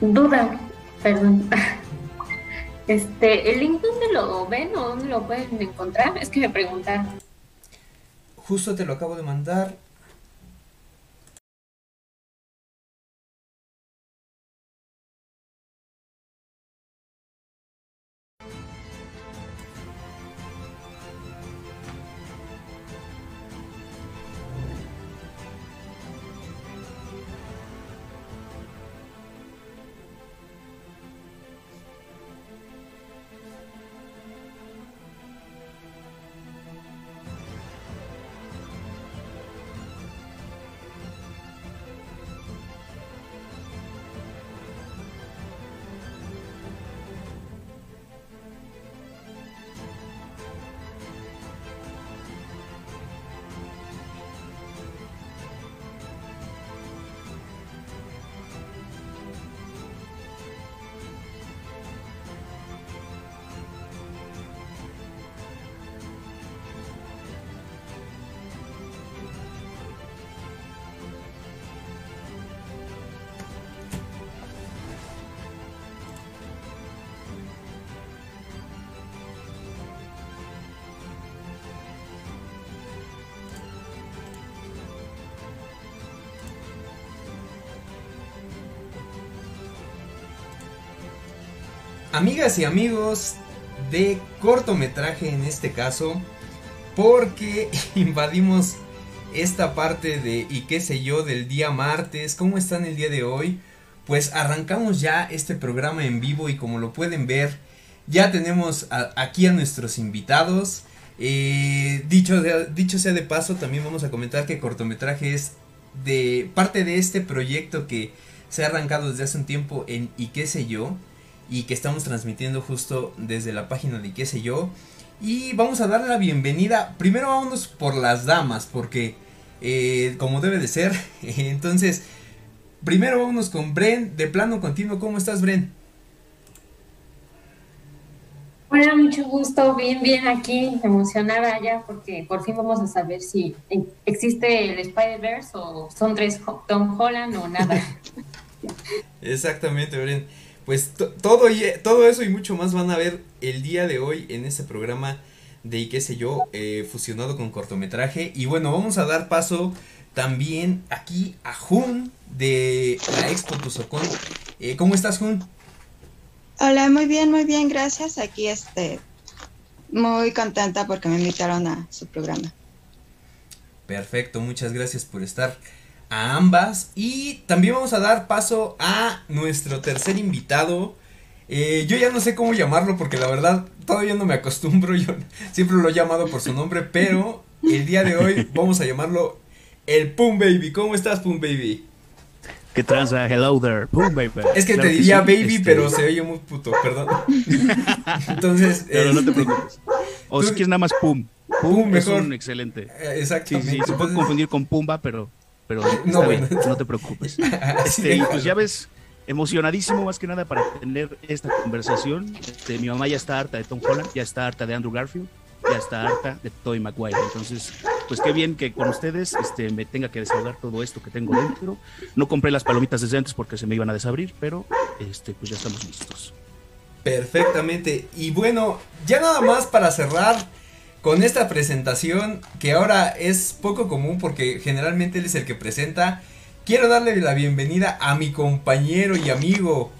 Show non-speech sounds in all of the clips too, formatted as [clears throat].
Duda, perdón. Este, ¿el link dónde lo ven o dónde lo pueden encontrar? Es que me preguntaron. Justo te lo acabo de mandar. Amigas y amigos de cortometraje en este caso, porque [laughs] invadimos esta parte de y qué sé yo del día martes, ¿cómo están el día de hoy? Pues arrancamos ya este programa en vivo y como lo pueden ver, ya tenemos aquí a nuestros invitados. Eh, dicho, dicho sea de paso, también vamos a comentar que cortometraje es de parte de este proyecto que se ha arrancado desde hace un tiempo en y qué sé yo y que estamos transmitiendo justo desde la página de qué sé yo. Y vamos a darle la bienvenida. Primero vámonos por las damas, porque eh, como debe de ser. [laughs] Entonces, primero vámonos con Bren, de plano continuo. ¿Cómo estás, Bren? Hola, mucho gusto, bien, bien aquí, emocionada ya porque por fin vamos a saber si existe el Spider-Verse o son tres Tom Holland o nada. [laughs] Exactamente, Bren. Pues todo, todo eso y mucho más van a ver el día de hoy en este programa de qué sé yo, eh, fusionado con cortometraje. Y bueno, vamos a dar paso también aquí a Jun de la Expo Tuzocón. Eh, ¿Cómo estás, Jun? Hola, muy bien, muy bien, gracias. Aquí este, muy contenta porque me invitaron a su programa. Perfecto, muchas gracias por estar a ambas. Y también vamos a dar paso a nuestro tercer invitado. Eh, yo ya no sé cómo llamarlo porque la verdad todavía no me acostumbro. [laughs] Yo siempre lo he llamado por su nombre, pero el día de hoy vamos a llamarlo el Pum Baby. ¿Cómo estás, Pum Baby? ¿Qué transa? Hello there, Pum Baby. Es que te diría baby, este pero se oye muy puto, perdón. [laughs] Entonces. Pero no te preocupes. O si quieres nada más Pum. Pum, mejor. un excelente. Eh, exacto. Sí, sí, se puede confundir con Pumba, pero pero [laughs] no, no te preocupes. [laughs] Este, pues ya ves, emocionadísimo más que nada para tener esta conversación. Este, mi mamá ya está harta de Tom Holland, ya está harta de Andrew Garfield, ya está harta de Tobey Maguire. Entonces, pues qué bien que con ustedes este, me tenga que desahogar todo esto que tengo dentro. No compré las palomitas desde antes porque se me iban a desabrir, pero este, pues ya estamos listos. Perfectamente. Y bueno, ya nada más para cerrar con esta presentación que ahora es poco común porque generalmente él es el que presenta. Quiero darle la bienvenida a mi compañero y amigo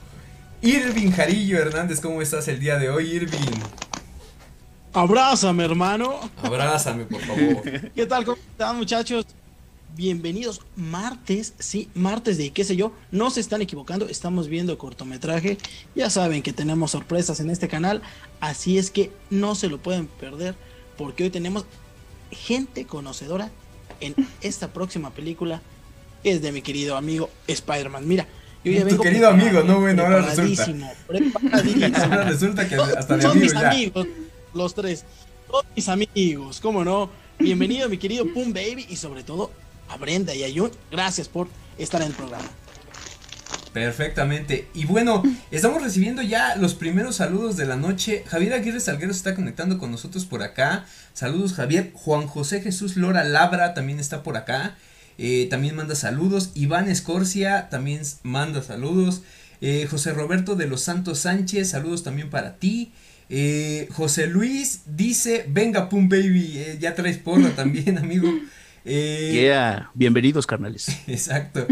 Irving Jarillo Hernández. ¿Cómo estás el día de hoy, Irving? Abrázame, hermano. Abrázame, por favor. [laughs] ¿Qué tal? ¿Cómo están, muchachos? Bienvenidos martes, sí, martes de qué sé yo, no se están equivocando, estamos viendo cortometraje, ya saben que tenemos sorpresas en este canal, así es que no se lo pueden perder porque hoy tenemos gente conocedora en [laughs] esta próxima película. Es de mi querido amigo Spider-Man. Mira, yo ya Tu querido amigo, no, bueno, ahora resulta. [laughs] ahora resulta que hasta de amigo mis amigos, los tres. Todos mis amigos, cómo no. Bienvenido, mi querido Pum Baby, y sobre todo a Brenda y a Jun. Gracias por estar en el programa. Perfectamente. Y bueno, estamos recibiendo ya los primeros saludos de la noche. Javier Aguirre Salguero está conectando con nosotros por acá. Saludos Javier. Juan José Jesús Lora Labra también está por acá. eh, también manda saludos. Iván Escorcia también manda saludos. Eh, José Roberto de los Santos Sánchez, saludos también para ti. Eh, José Luis dice, venga Pum Baby, ya traes porra también, [laughs] amigo. Yeah, bienvenidos carnales. [laughs] Exacto.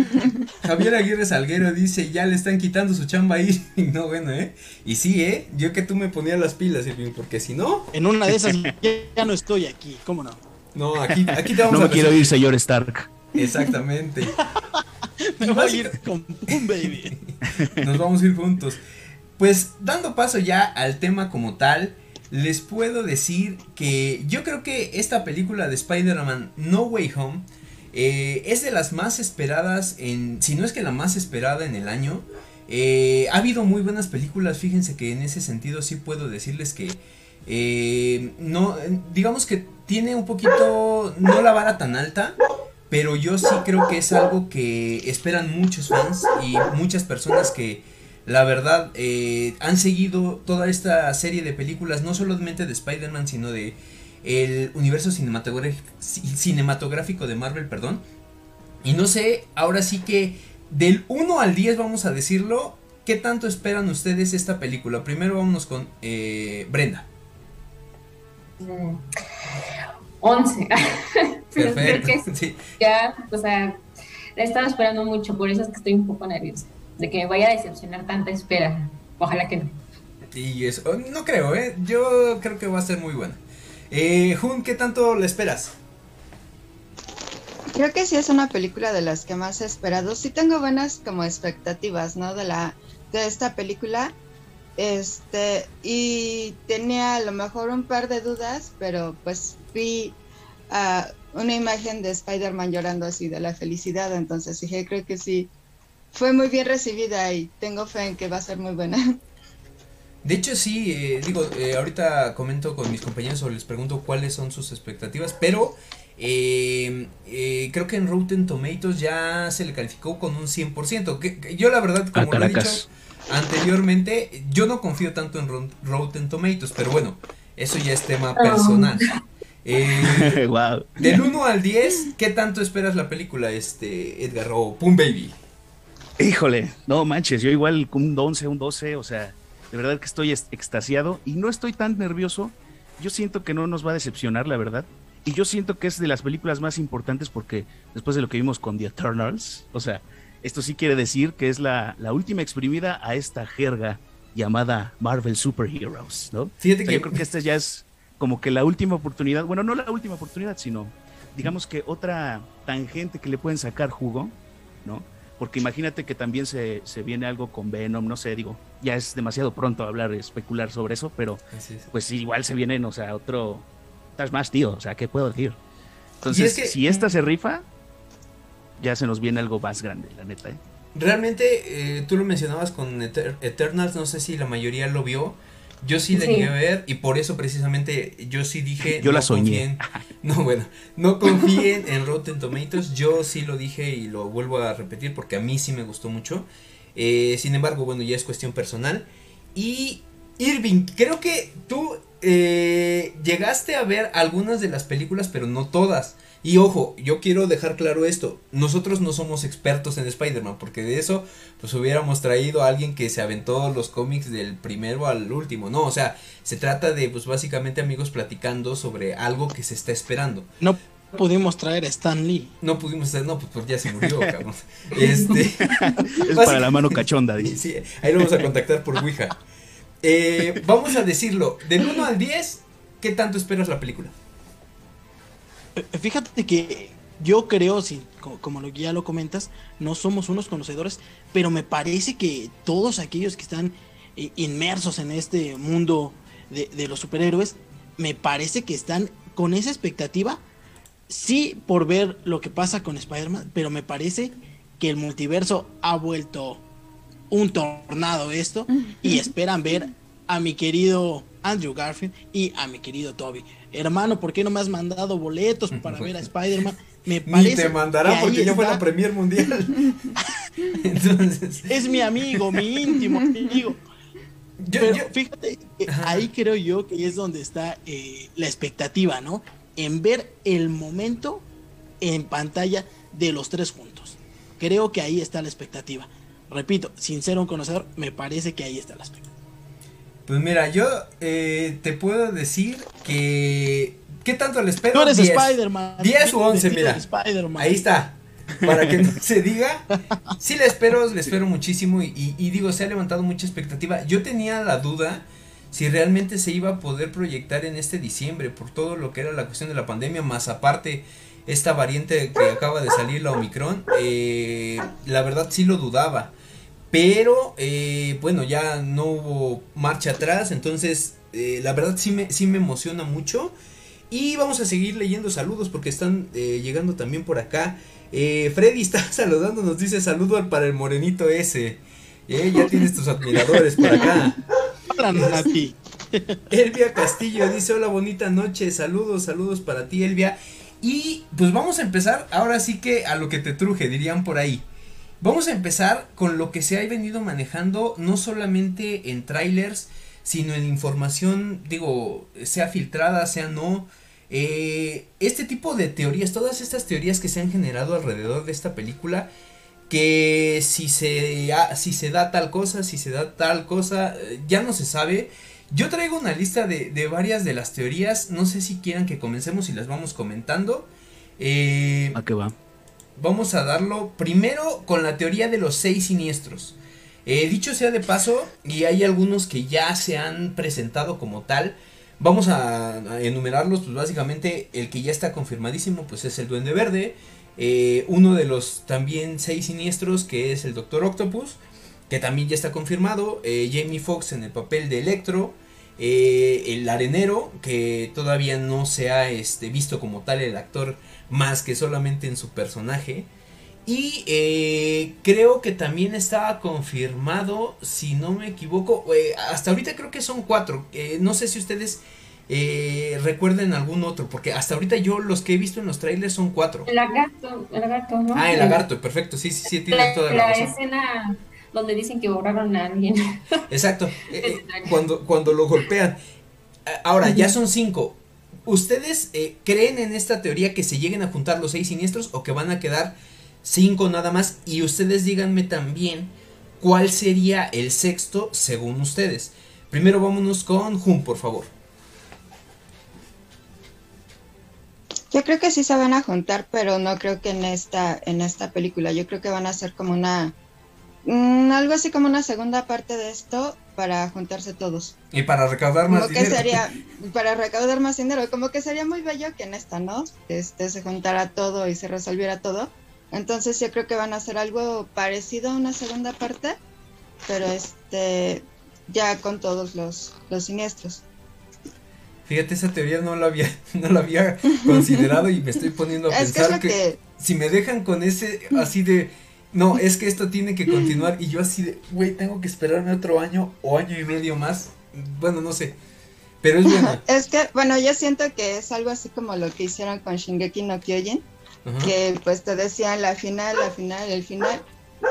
Javier Aguirre Salguero dice, ya le están quitando su chamba ahí. [laughs] no, bueno, ¿eh? Y sí, ¿eh? Yo que tú me ponías las pilas, Irving, porque si no... En una de esas ya no estoy aquí, ¿cómo no? No, aquí, aquí te vamos no me quiero ir, señor Stark. Exactamente. [laughs] Me voy a ir con Pum Baby. Nos vamos a ir juntos. Pues dando paso ya al tema como tal, les puedo decir que yo creo que esta película de Spider-Man No Way Home eh, es de las más esperadas en, si no es que la más esperada en el año. Eh, ha habido muy buenas películas, fíjense que en ese sentido sí puedo decirles que eh, no, digamos que tiene un poquito, no la vara tan alta, pero yo sí creo que es algo que esperan muchos fans y muchas personas que la verdad eh, han seguido toda esta serie de películas, no solamente de Spider-Man, sino de el universo cinematográfico de Marvel, perdón. Y no sé, ahora sí que del 1 al 10 vamos a decirlo, ¿qué tanto esperan ustedes esta película? Primero vámonos con eh, Brenda. 11. [laughs] Perfecto. [laughs] Ya, o sea, he estado esperando mucho, por eso es que estoy un poco nerviosa. De que me vaya a decepcionar tanta espera. Ojalá que no. Y eso, oh, no creo, ¿eh? Yo creo que va a ser muy buena. Eh, Jun, ¿qué tanto le esperas? Creo que sí es una película de las que más he esperado. Sí tengo buenas como expectativas, ¿no? De la de esta película. Este, y tenía a lo mejor un par de dudas, pero pues vi una imagen de Spider-Man llorando así de la felicidad, entonces dije, creo que sí, fue muy bien recibida y tengo fe en que va a ser muy buena. De hecho, sí, eh, digo, eh, ahorita comento con mis compañeros o les pregunto cuáles son sus expectativas, pero eh, creo que en Rotten Tomatoes ya se le calificó con un 100%. Que, yo la verdad, como lo he dicho anteriormente, yo no confío tanto en Rotten Tomatoes, pero bueno, eso ya es tema personal. [laughs] Eh, Del 1 al 10, ¿qué tanto esperas la película, este Edgar o Pum Baby? Híjole, no manches, yo igual un 11, un 12, o sea, de verdad que estoy extasiado y no estoy tan nervioso. Yo siento que no nos va a decepcionar, la verdad. Y yo siento que es de las películas más importantes porque después de lo que vimos con The Eternals, o sea, esto sí quiere decir que es la, última exprimida a esta jerga llamada Marvel Superheroes, ¿no? Fíjate que... Yo creo que esta ya es como que la última oportunidad, bueno, no la última oportunidad, sino digamos que otra tangente que le pueden sacar jugo, ¿no? Porque imagínate que también se, viene algo con Venom, no sé, digo, ya es demasiado pronto hablar, especular sobre eso, pero pues igual se vienen, o sea, otro, estás más tío, o sea, ¿qué puedo decir? Entonces, si esta se rifa, ya se nos viene algo más grande, la neta. ¿eh? Realmente, eh, tú lo mencionabas con Eternals, no sé si la mayoría lo vio. Yo sí la llegué a ver y por eso precisamente yo sí dije... Yo la soñé. [laughs] no, bueno, no confíen en Rotten Tomatoes. Yo sí lo dije y lo vuelvo a repetir porque a mí sí me gustó mucho. Eh, sin embargo, bueno, ya es cuestión personal. Y Irving, creo que tú eh, llegaste a ver algunas de las películas, pero no todas. Y ojo, yo quiero dejar claro esto, nosotros no somos expertos en Spider-Man, porque de eso pues hubiéramos traído a alguien que se aventó los cómics del primero al último, no, o sea, se trata de pues básicamente amigos platicando sobre algo que se está esperando. No pudimos traer a Stan Lee. No pudimos traer, no, pues, pues ya se murió, cabrón. [laughs] Este, es para la mano cachonda, dice. Sí, ahí lo vamos a contactar por Ouija. Eh, vamos a decirlo, del 1 al 10, ¿qué tanto esperas la película? Fíjate que yo creo, si, como, lo, ya lo comentas, no somos unos conocedores, pero me parece que todos aquellos que están eh, inmersos en este mundo de, los superhéroes, me parece que están con esa expectativa, sí por ver lo que pasa con Spider-Man, pero me parece que el multiverso ha vuelto un tornado esto y esperan ver a mi querido Andrew Garfield y a mi querido Toby hermano, ¿por qué no me has mandado boletos [laughs] para ver a Spider-Man? Me parece Ni te mandará porque ya fue la Premier Mundial. [laughs] Entonces... Es mi amigo, mi íntimo amigo. Pero fíjate, ahí creo yo que es donde está eh, la expectativa, ¿no? En ver el momento en pantalla de los tres juntos. Creo que ahí está la expectativa. Repito, sin ser un conocedor, me parece que ahí está la expectativa. Pues mira, yo eh, te puedo decir que. ¿Qué tanto le espero? Tú eres Spider-Man. 10 o 11, mira. Ahí está. Para que no se diga. Sí, le espero, le espero muchísimo. Y, y, digo, se ha levantado mucha expectativa. Yo tenía la duda si realmente se iba a poder proyectar en este diciembre. Por todo lo que era la cuestión de la pandemia. Más aparte, esta variante que acaba de salir, la Omicron. Eh, la verdad sí lo dudaba. Pero, eh, bueno, ya no hubo marcha atrás, entonces, eh, la verdad sí me, sí me emociona mucho. Y vamos a seguir leyendo saludos porque están eh, llegando también por acá. Freddy está [laughs] saludando, nos dice saludo para el morenito ese. ya tienes tus admiradores por acá. Elvia Castillo dice hola bonita noche, saludos, saludos para ti Elvia. Y pues vamos a empezar ahora sí que a lo que te truje, dirían por ahí. Vamos a empezar con lo que se ha venido manejando no solamente en trailers, sino en información, digo, sea filtrada, sea no. Eh, este tipo de teorías, todas estas teorías que se han generado alrededor de esta película, que si se, si se da tal cosa, si se da tal cosa, eh, ya no se sabe. Yo traigo una lista de, de varias de las teorías, no sé si quieran que comencemos y las vamos comentando. Eh, ¿A qué va? Vamos a darlo primero con la teoría de los seis siniestros. Eh, dicho sea de paso, y hay algunos que ya se han presentado como tal, vamos a, enumerarlos, pues básicamente el que ya está confirmadísimo, pues es el Duende Verde, eh, uno de los también seis siniestros que es el Doctor Octopus, que también ya está confirmado, eh, Jamie Foxx en el papel de Electro, el arenero, que todavía no se ha este, visto como tal el actor más que solamente en su personaje. Y eh, creo que también estaba confirmado, si no me equivoco, eh, hasta ahorita creo que son cuatro. Eh, no sé si ustedes recuerden algún otro, porque hasta ahorita yo los que he visto en los trailers son cuatro. El lagarto, el lagarto, ¿no? Ah, el lagarto, perfecto, sí, sí, sí, tiene toda la, la escena donde dicen que borraron a alguien. Exacto, [laughs] cuando, cuando lo golpean. Ahora, ya son cinco. ¿Ustedes eh, creen en esta teoría que se lleguen a juntar los seis siniestros o que van a quedar cinco nada más? Y ustedes díganme también cuál sería el sexto según ustedes. Primero vámonos con Jun, por favor. Yo creo que sí se van a juntar, pero no creo que en esta, en esta película. Yo creo que van a ser como una Mm, algo así como una segunda parte de esto para juntarse todos. Y para recaudar más dinero. sería, [laughs] para recaudar más dinero, como que sería muy bello que en esta, ¿no? Este se juntara todo y se resolviera todo. Entonces yo creo que van a hacer algo parecido a una segunda parte, pero este ya con todos los, los siniestros. Fíjate, esa teoría no la había, [laughs] no la había considerado y me estoy poniendo a [laughs] pensar que, si me dejan con ese así de no, es que esto tiene que continuar y yo así de, güey, tengo que esperarme otro año o año y medio más. Bueno, no sé. Pero es [laughs] bueno. es que, bueno, yo siento que es algo así como lo que hicieron con Shingeki no Kyojin, que pues te decían la final, la final, el final.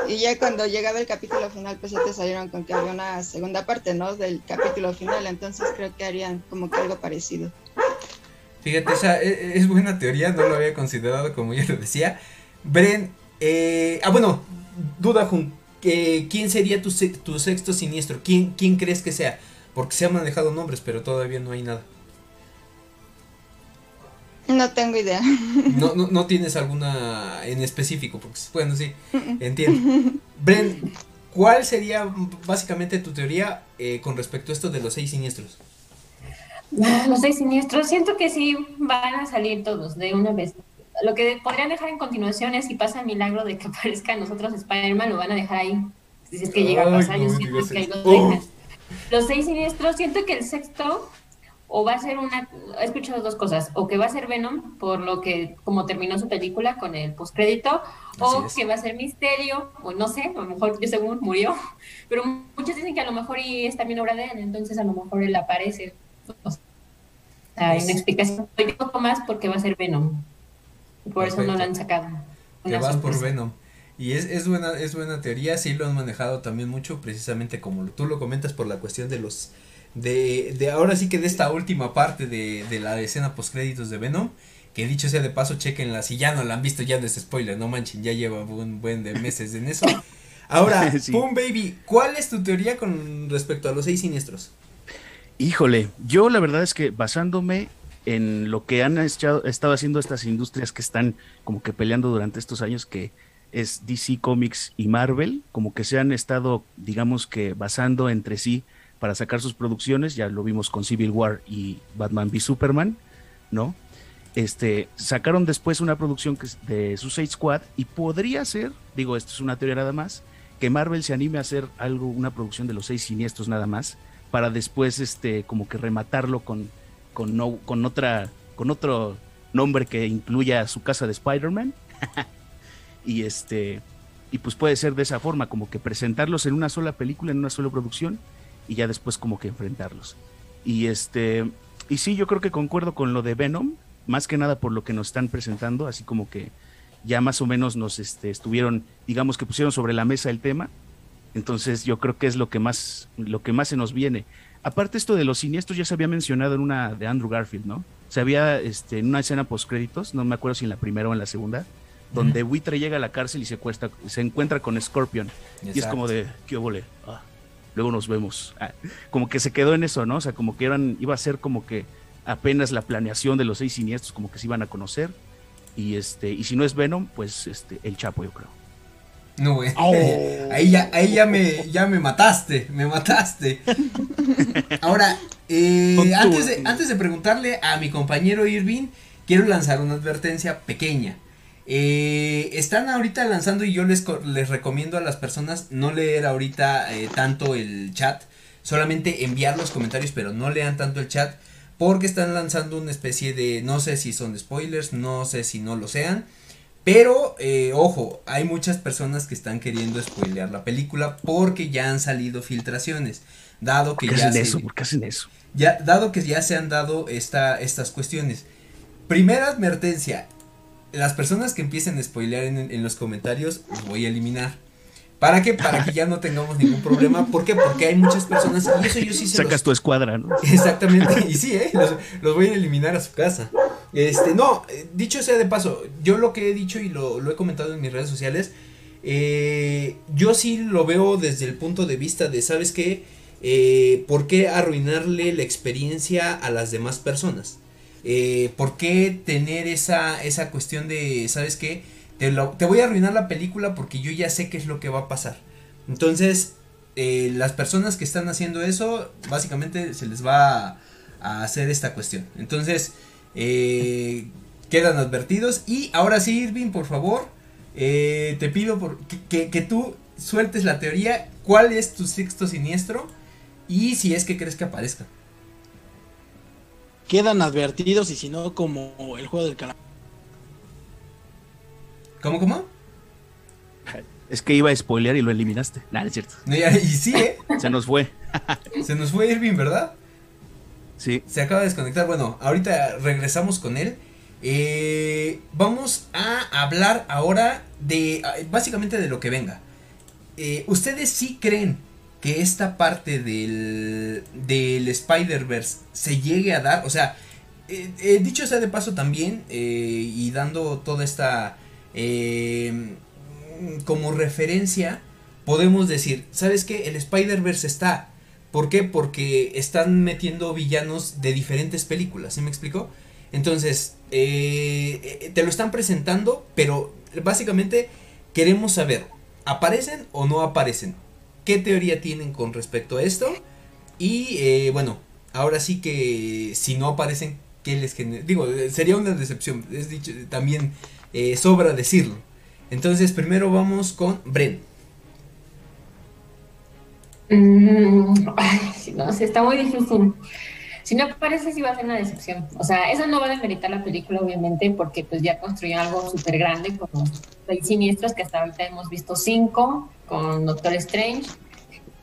Y ya cuando llegaba el capítulo final, pues ya te salieron con que había una segunda parte, ¿no? Del capítulo final. Entonces creo que harían como que algo parecido. Fíjate, esa es, e, es buena teoría, no lo había considerado como yo lo decía. Bren, eh, ah, bueno, duda, ¿quién sería tu, tu sexto siniestro? ¿Quién, ¿Quién crees que sea? Porque se han manejado nombres, pero todavía no hay nada. No tengo idea. No, no, no [laughs] tienes alguna en específico, porque bueno, sí, entiendo. Bren, ¿cuál sería básicamente tu teoría eh, con respecto a esto de los seis siniestros? Los seis siniestros, siento que sí van a salir todos de una vez lo que podrían dejar en continuación es si pasa el milagro de que [laughs] aparezca en nosotros Spider-Man, lo van a dejar ahí. Si es que llega a pasar, yo siento que hay dos oh. Los seis siniestros, siento que el sexto o va a ser una, he escuchado dos cosas, o que va a ser Venom, por lo que como terminó su película con el postcrédito, o que va a ser Misterio, o no sé, a lo mejor yo según murió, [laughs] pero muchos dicen que a lo mejor y es también obra de él, entonces a lo mejor él aparece. O sea, hay una explicación un poco más porque va a ser Venom. Por eso no lo han sacado. Te vas por Venom. Y es, es, buena, es buena teoría, sí lo han manejado también mucho, precisamente como tú lo comentas por la cuestión de los, de, de ahora sí que de esta última parte de, de la escena post créditos de Venom, Que dicho sea de paso, chequenla. Si ya no la han visto, ya no es spoiler, no manchen, ya lleva un buen de meses en eso. Ahora, [laughs] Boom Baby, ¿cuál es tu teoría con respecto a los seis siniestros? Híjole, yo la verdad es que basándome en lo que han estado haciendo estas industrias que están como que peleando durante estos años, que es DC Comics y Marvel, como que se han estado, digamos que, basando entre sí para sacar sus producciones, ya lo vimos con Civil War y Batman v Superman, ¿no? Este, sacaron después una producción que es de Suicide Squad y podría ser, digo, esto es una teoría nada más, que Marvel se anime a hacer algo, una producción de los seis siniestros nada más, para después, este, como que rematarlo con, con, otra, con otro nombre que incluya su casa de Spider-Man. [laughs] y este, y pues puede ser de esa forma, como que presentarlos en una sola película, en una sola producción, y ya después como que enfrentarlos. Y este, y sí, yo creo que concuerdo con lo de Venom, más que nada por lo que nos están presentando, así como que ya más o menos nos este, estuvieron, digamos que pusieron sobre la mesa el tema. Entonces yo creo que es lo que más, lo que más se nos viene. Aparte esto de los siniestros ya se había mencionado en una de Andrew Garfield, ¿no? Se había este, en una escena post créditos, no me acuerdo si en la primera o en la segunda, donde Buitre llega a la cárcel y se, cuesta, se encuentra con Scorpion. Y es como de, ¿qué obole? Ah, luego nos vemos. Ah, como que se quedó en eso, ¿no? O sea, como que eran, iba a ser como que apenas la planeación de los seis siniestros, como que se iban a conocer. Y este, y si no es Venom, pues este, el Chapo, yo creo. No, güey. Oh. [laughs] Ahí, ya, ahí ya me, ya me mataste, me mataste. [laughs] Ahora, eh, antes, de, antes de preguntarle a mi compañero Irving, quiero lanzar una advertencia pequeña. Eh, están ahorita lanzando y yo les, les recomiendo a las personas no leer ahorita eh, tanto el chat, solamente enviar los comentarios, pero no lean tanto el chat, porque están lanzando una especie de, no sé si son spoilers, no sé si no lo sean, pero eh, ojo, hay muchas personas que están queriendo spoilear la película porque ya han salido filtraciones, dado que ya hacen eso? ¿Por qué hacen eso? Ya, dado que ya se han dado esta, estas cuestiones. Primera advertencia, las personas que empiecen a spoilear en, los comentarios, los voy a eliminar. ¿Para qué? Para que ya no tengamos ningún problema. ¿Por qué? Porque hay muchas personas y eso yo sí se Sacas tu escuadra, ¿no? Exactamente. Y sí, ¿eh? Los, voy a eliminar a su casa. Este, no, dicho sea de paso, yo lo que he dicho y lo, he comentado en mis redes sociales, eh, yo sí lo veo desde el punto de vista de, ¿sabes qué? Eh, ¿Por qué arruinarle la experiencia a las demás personas? Eh, ¿Por qué tener esa, esa cuestión de, ¿sabes qué? Te, voy a arruinar la película porque yo ya sé qué es lo que va a pasar. Entonces, eh, las personas que están haciendo eso, básicamente se les va a, hacer esta cuestión. Entonces, eh, [laughs] quedan advertidos. Y ahora sí, Irving, por favor, eh, te pido que tú sueltes la teoría. ¿Cuál es tu sexto siniestro? Y si es que crees que aparezca quedan advertidos y si no, como el juego del calamar. ¿Cómo, cómo? Es que iba a spoilear y lo eliminaste. Nada, es cierto. y sí, ¿eh? [laughs] Se nos fue. [laughs] Se nos fue Irving, ¿verdad? Sí. Se acaba de desconectar. Bueno, ahorita regresamos con él. Eh, vamos a hablar ahora de básicamente de lo que venga. Eh, ¿Ustedes sí creen que esta parte del, del Spider-Verse se llegue a dar, o sea, eh, eh, dicho sea de paso también, eh, y dando toda esta como referencia, podemos decir, ¿sabes qué? El Spider-Verse está. ¿Por qué? Porque están metiendo villanos de diferentes películas, ¿sí me explico? Entonces, te lo están presentando, pero básicamente queremos saber, ¿aparecen o no aparecen? qué teoría tienen con respecto a esto. Y eh, bueno, ahora sí que si no aparecen, ¿qué les genera? Digo, sería una decepción, es dicho, también eh, sobra decirlo. Entonces, primero vamos con Bren. Mm, no sé, está muy difícil. Si no aparece, sí va a ser una decepción. O sea, eso no va a demeritar la película, obviamente, porque pues ya construyó algo súper grande como seis siniestros, que hasta ahorita hemos visto cinco con Doctor Strange.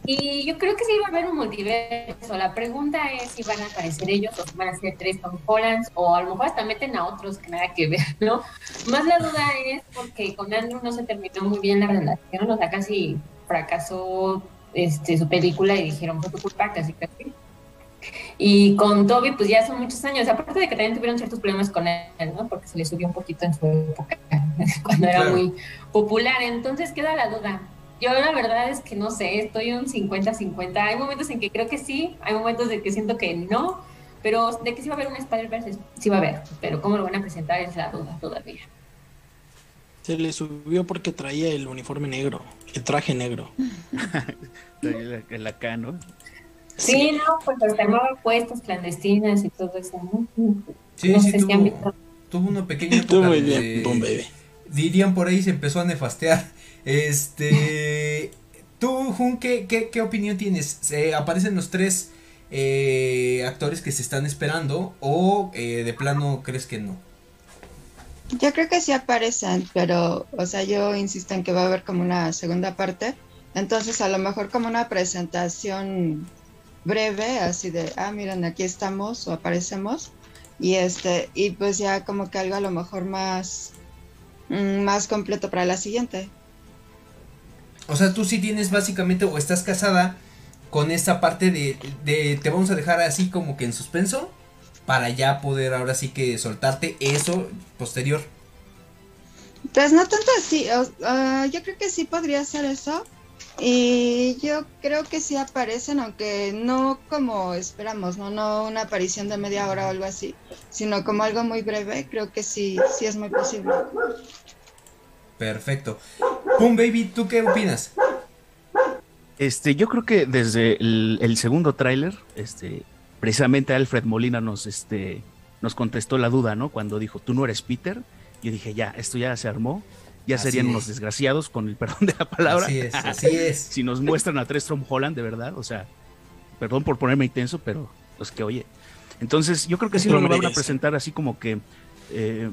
Y yo creo que sí va a haber un multiverso. La pregunta es si van a aparecer ellos o si van a ser tres Tom Hollands o a lo mejor hasta meten a otros que nada que ver, ¿no? Más la duda es porque con Andrew no se terminó muy bien la relación, o sea, casi fracasó este, su película y dijeron fue tu culpa, casi casi. Y con Toby, pues ya son muchos años. Aparte de que también tuvieron ciertos problemas con él, ¿no? Porque se le subió un poquito en su época, [laughs] cuando era muy popular. Entonces queda la duda. Yo la verdad es que no sé, estoy un 50-50. Hay momentos en que creo que sí, hay momentos de que siento que no, pero de que sí va a haber un Spider-Verse, sí va a haber. Pero cómo lo van a presentar es la duda todavía. Se le subió porque traía el uniforme negro, el traje negro. [laughs] el acá, ¿no? Sí, no, pues hasta armaba puestas clandestinas y todo eso, ¿no? Sí, sí, tuvo, tuvo, una pequeña época muy bien, baby. Dirían por ahí se empezó a nefastear. Este, [laughs] tú, Jun, ¿qué, qué, opinión tienes? ¿Se ¿Aparecen los tres eh, actores que se están esperando o eh, de plano crees que no? Yo creo que sí aparecen, pero, o sea, yo insisto en que va a haber como una segunda parte. Entonces, a lo mejor como una presentación breve, así de, ah, miren, aquí estamos o aparecemos. Y este, y pues ya como que algo a lo mejor más, mm, más completo para la siguiente. O sea, tú sí tienes básicamente, o estás casada con esta parte de, de te vamos a dejar así como que en suspenso, para ya poder ahora sí que soltarte eso posterior. Pues no tanto así, yo creo que sí podría ser eso, y yo creo que sí aparecen, aunque no como esperamos, ¿no? No una aparición de media hora o algo así, sino como algo muy breve, creo que sí, sí es muy posible. Perfecto. Pum Baby, ¿tú qué opinas? Este, yo creo que desde el, segundo tráiler, este, precisamente Alfred Molina nos, este, nos contestó la duda, ¿no? Cuando dijo, tú no eres Peter. Yo dije, ya, esto ya se armó ya serían unos desgraciados, con el perdón de la palabra. Así es, así es. [laughs] si nos muestran a tres Tom Holland, de verdad, o sea, perdón por ponerme intenso, pero pues que oye. Entonces, yo creo que sí lo, van a presentar así como que. Eh,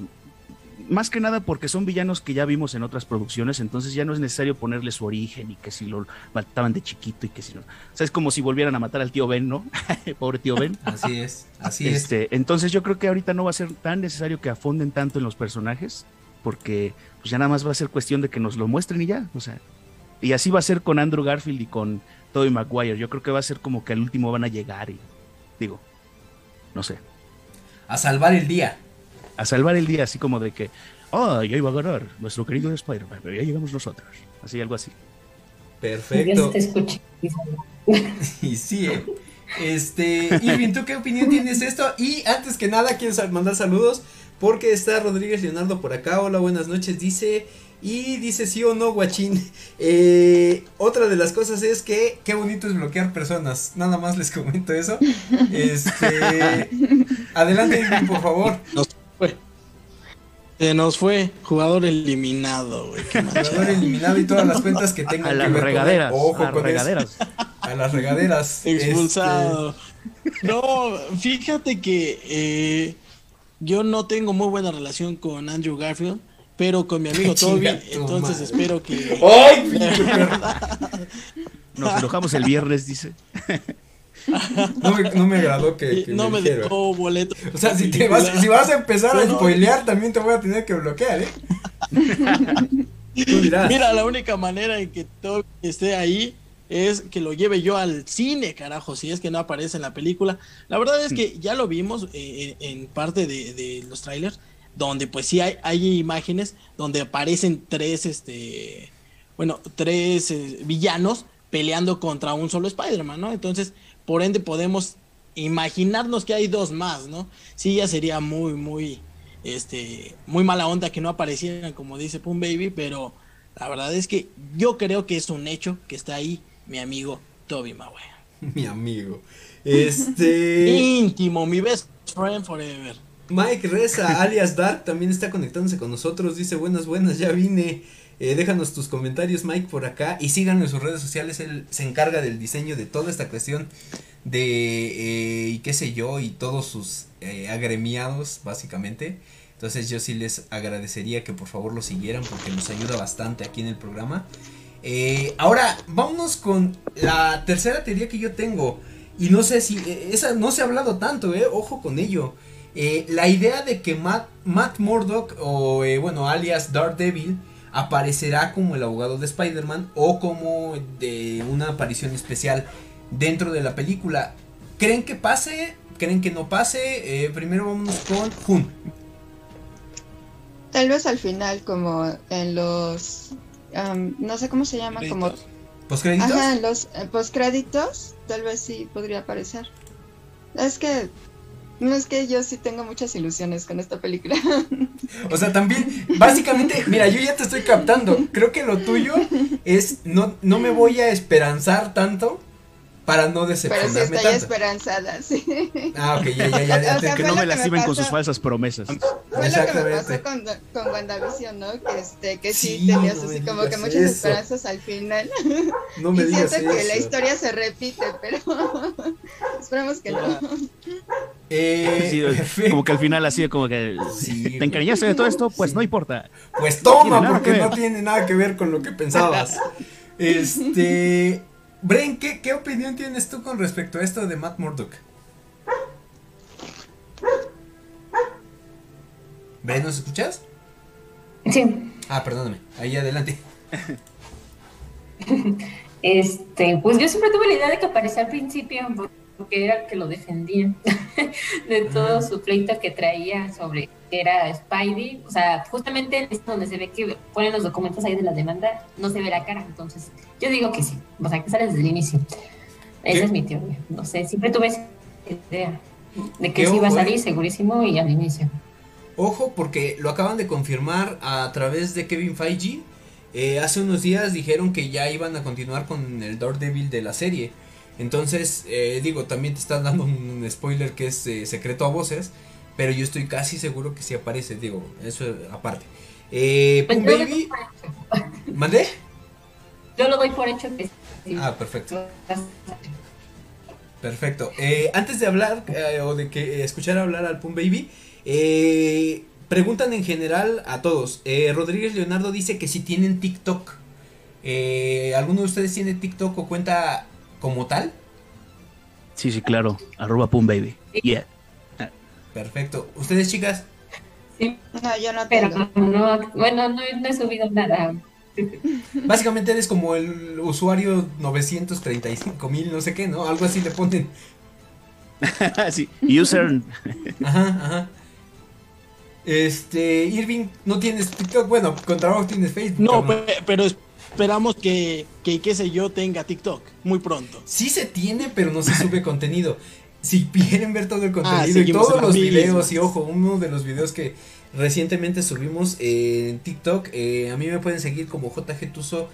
más que nada porque son villanos que ya vimos en otras producciones, entonces ya no es necesario ponerle su origen y que si lo mataban de chiquito y que si no. O sea, es como si volvieran a matar al tío Ben, ¿no? [laughs] Pobre tío Ben. Así es, así este, es. Entonces yo creo que ahorita no va a ser tan necesario que afonden tanto en los personajes, porque pues ya nada más va a ser cuestión de que nos lo muestren y ya, o sea, y así va a ser con Andrew Garfield y con Tobey Maguire, yo creo que va a ser como que al último van a llegar y digo, no sé. A salvar el día. A salvar el día, así como de que, oh, ya iba a ganar nuestro querido Spider-Man, pero ya llegamos nosotros, así, algo así. Perfecto. [laughs] y sí, ¿eh? Este, Irving, ¿tú qué opinión tienes de esto? Y antes que nada, quiero mandar saludos porque está Rodríguez Leonardo por acá. Hola, buenas noches. Dice. Y dice sí o no, guachín. [laughs] Eh, otra de las cosas es que qué bonito es bloquear personas. Nada más les comento eso. Este. [laughs] adelante, por favor. Nos fue. Se nos fue. Jugador eliminado, güey. Jugador eliminado y todas las cuentas que tengo. A las regaderas. Ojo a con regaderas. [laughs] A las regaderas. Expulsado. Este, no, fíjate que. Eh, yo no tengo muy buena relación con Andrew Garfield, pero con mi amigo [laughs] Toby, entonces espero que... ¡Ay! [laughs] Nos enojamos el viernes, dice. No me, agradó que, no me, dejó boleto. O sea, si, te vas, si vas a empezar a spoilear, también te voy a tener que bloquear, ¿eh? [laughs] Mira, la única manera en que Toby esté ahí es que lo lleve yo al cine, carajo, si es que no aparece en la película. La verdad es que ya lo vimos eh, en parte de, los trailers, donde pues sí hay, hay imágenes donde aparecen tres, este, bueno, tres eh, villanos peleando contra un solo Spider-Man, ¿no? Entonces, por ende podemos imaginarnos que hay dos más, ¿no? Sí, ya sería muy, muy, este, muy mala onda que no aparecieran, como dice Pum Baby, pero la verdad es que yo creo que es un hecho que está ahí mi amigo Toby Maguire. [laughs] mi amigo. Este. [laughs] Íntimo, mi best friend forever. Mike Reza, alias Dark, también está conectándose con nosotros. Dice: Buenas, buenas, ya vine. Eh, déjanos tus comentarios, Mike, por acá. Y síganlo en sus redes sociales. Él se encarga del diseño de toda esta cuestión de. Eh, y qué sé yo, y todos sus eh, agremiados, básicamente. Entonces, yo sí les agradecería que por favor lo siguieran porque nos ayuda bastante aquí en el programa. Eh, ahora, vámonos con la tercera teoría que yo tengo. Y no sé si. Esa no se ha hablado tanto, eh. Ojo con ello. La idea de que Matt, Matt Murdock, o bueno, alias Daredevil, aparecerá como el abogado de Spider-Man o como de una aparición especial dentro de la película. ¿Creen que pase? ¿Creen que no pase? Eh, primero vamos con Jun. Tal vez al final, como en los. no sé cómo se llama, como. ¿Postcréditos? Ajá, en los eh, postcréditos, tal vez sí podría aparecer. Es que no es que yo sí tengo muchas ilusiones con esta película. O sea, también, básicamente, mira, yo ya te estoy captando. Creo que lo tuyo es no, no me voy a esperanzar tanto para no decepcionarme Pero sí estoy esperanzada, sí. Ah, ok, ya, ya, ya. ya [laughs] que no me lastimen con sus falsas promesas. Fue lo que me pasó con, con WandaVision, ¿no? Que, este, que sí, tenías así como que muchas esperanzas al final. No [laughs] me y digas siento que la historia se repite, pero [laughs] esperamos que no. Eh, sí, como que al final así como que sí, te encariñaste de todo esto, pues no importa. Pues toma, porque no tiene nada que ver con lo que pensabas. Este Bren, ¿qué, ¿qué, opinión tienes tú con respecto a esto de Matt Murdock? Bren, ¿nos escuchas? Sí. Ah, perdóname. Ahí adelante. [laughs] Este, pues yo siempre tuve la idea de que aparecía al principio porque era el que lo defendía [laughs] de todo su pleito que traía sobre que era Spidey. O sea, justamente es donde se ve que ponen los documentos ahí de la demanda, no se ve la cara. Entonces, yo digo que sí. O sea, que sale desde el inicio. Esa es mi teoría. No sé, siempre tuve esa idea de que sí iba a salir segurísimo y al inicio. Ojo, porque lo acaban de confirmar a través de Kevin Feige. Eh, hace unos días dijeron que ya iban a continuar con el Daredevil de la serie. Entonces, eh, digo, también te están dando un spoiler que es eh, secreto a voces. Pero yo estoy casi seguro que sí aparece, digo, eso aparte. Eh, pues Baby. ¿Mandé? Yo lo doy por hecho que sí. Ah, perfecto. Perfecto. Eh, antes de hablar eh, o de que escuchar hablar al Pum Baby, eh, preguntan en general a todos. Rodríguez Leonardo dice que si tienen TikTok. ¿Alguno de ustedes tiene TikTok o cuenta como tal? Sí, sí, claro. Arroba Pum Baby. Yeah. Perfecto. ¿Ustedes, chicas? Sí. No, yo no tengo. no, bueno, no, he subido nada. [laughs] Básicamente eres como el usuario 935 mil, no sé qué, ¿no? Algo así le ponen. [laughs] sí, user. ajá, ajá. Este, Irving, no tienes TikTok, bueno, con trabajo tienes Facebook. No, pero, esperamos que, que, qué sé yo, tenga TikTok muy pronto. Sí se tiene, pero no se sube [laughs] contenido si quieren ver todo el ah, contenido y todos los videos, y ojo, uno de los videos que recientemente subimos en TikTok, eh, a mí me pueden seguir como JG Tuso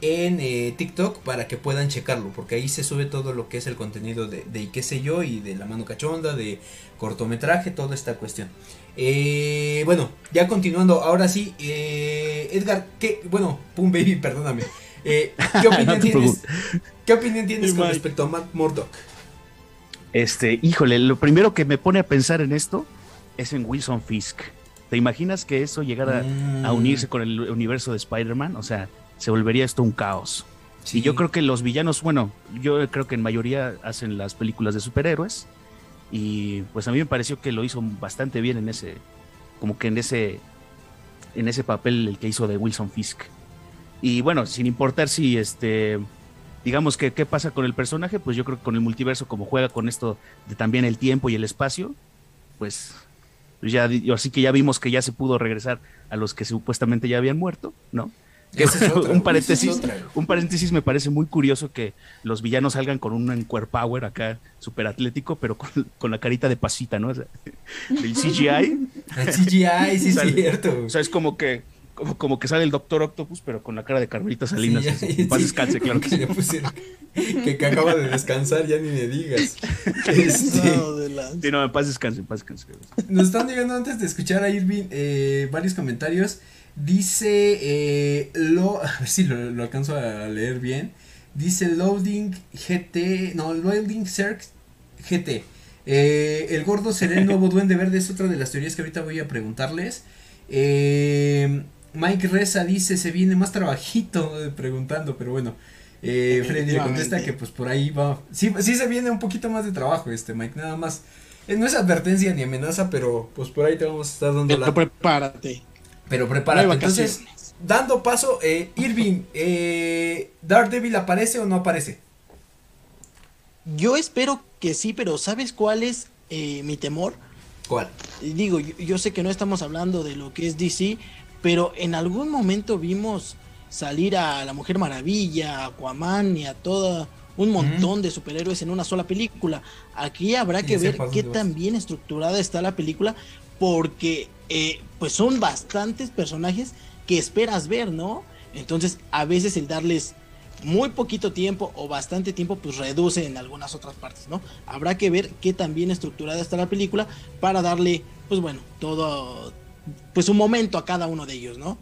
en eh, TikTok para que puedan checarlo, porque ahí se sube todo lo que es el contenido de, de y qué sé yo, y de la mano cachonda, de cortometraje, toda esta cuestión. Eh, bueno, ya continuando, ahora sí, Edgar, ¿qué? Bueno, Pum Baby, perdóname. [laughs] ¿qué, opinión tienes, ¿Qué opinión tienes con respecto a Matt Murdock? Este, híjole, lo primero que me pone a pensar en esto es en Wilson Fisk. ¿Te imaginas que eso llegara a mm. unirse con el universo de Spider-Man? O sea, se volvería esto un caos. Y yo creo que los villanos, bueno, yo creo que en mayoría hacen las películas de superhéroes. Y pues a mí me pareció que lo hizo bastante bien en ese, como que en ese, en ese papel el que hizo de Wilson Fisk. Y bueno, sin importar si este digamos que qué pasa con el personaje, pues yo creo que con el multiverso, como juega con esto de también el tiempo y el espacio, pues, pues ya, así que ya vimos que ya se pudo regresar a los que supuestamente ya habían muerto, ¿no? [laughs] un paréntesis, un paréntesis me parece muy curioso que los villanos salgan con un encuer power acá super atlético, pero con, la carita de pasita, ¿no? [laughs] del CGI. El CGI, sí es cierto. O sea, es como que como, que sale el Doctor Octopus, pero con la cara de Carmelita Salinas. Sí, paz descanse, claro que [laughs] sí. que, acaba de descansar, ya ni me digas. [laughs] Este, no, sí, no, en paz descanse, en paz descanse. Nos están llegando antes de escuchar a Irving eh, varios comentarios. Dice, eh, lo, [laughs] a ver si lo, alcanzo a leer bien. Dice Loading GT, no, Loading Cirque GT. Eh, el gordo será el nuevo duende verde, es otra de las teorías que ahorita voy a preguntarles. Eh, Mike Reza dice, se viene más trabajito, eh, preguntando, pero bueno. Eh, Freddy le contesta que pues por ahí va. Sí, sí se viene un poquito más de trabajo este, Mike, nada más. Eh, no es advertencia ni amenaza, pero pues por ahí te vamos a estar dando pero prepárate. Pero prepárate. Entonces, dando paso, eh, Irving, eh, ¿Daredevil aparece o no aparece? Yo espero que sí, pero ¿sabes cuál es eh, mi temor? ¿Cuál? Digo, yo, sé que no estamos hablando de lo que es DC, pero en algún momento vimos salir a la Mujer Maravilla, a Aquaman y a toda un montón de superhéroes en una sola película. Aquí habrá que ver qué tan bien estructurada está la película, porque eh, pues son bastantes personajes que esperas ver, ¿no? Entonces, a veces el darles muy poquito tiempo o bastante tiempo, pues reduce en algunas otras partes, ¿no? Habrá que ver qué tan bien estructurada está la película para darle, pues bueno, todo, pues un momento a cada uno de ellos, ¿no?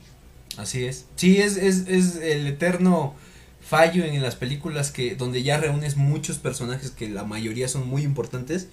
Así es. Sí, es, es, es el eterno fallo en las películas que donde ya reúnes muchos personajes que la mayoría son muy importantes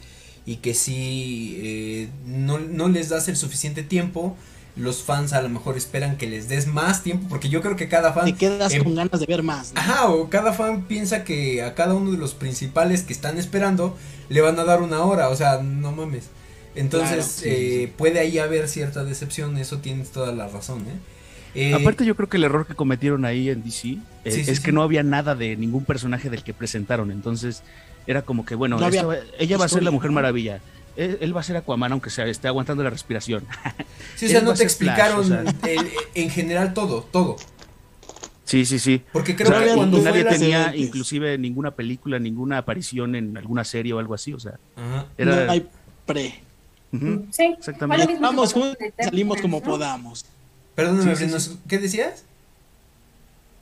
y que si eh, no, no les das el suficiente tiempo los fans a lo mejor esperan que les des más tiempo, porque yo creo que cada fan... Te quedas con ganas de ver más. Ajá, o cada fan piensa que a cada uno de los principales que están esperando le van a dar una hora, o sea, no mames. Entonces eh, puede ahí haber cierta decepción, eso tienes toda la razón, ¿eh? eh Aparte yo creo que el error que cometieron ahí en DC eh, es que no había nada de ningún personaje del que presentaron, entonces era como que, bueno, ella va a ser la Mujer Maravilla él, va a ser Aquaman aunque sea, esté aguantando la respiración. [laughs] Sí, o sea, no te explicaron en general todo, todo. Sí, sí, sí. Porque creo que cuando nadie tenía inclusive ninguna película, ninguna aparición en alguna serie o algo así, o sea, era... no hay pre. Sí, exactamente. Vamos juntos, salimos como podamos. Perdóname, ¿qué decías?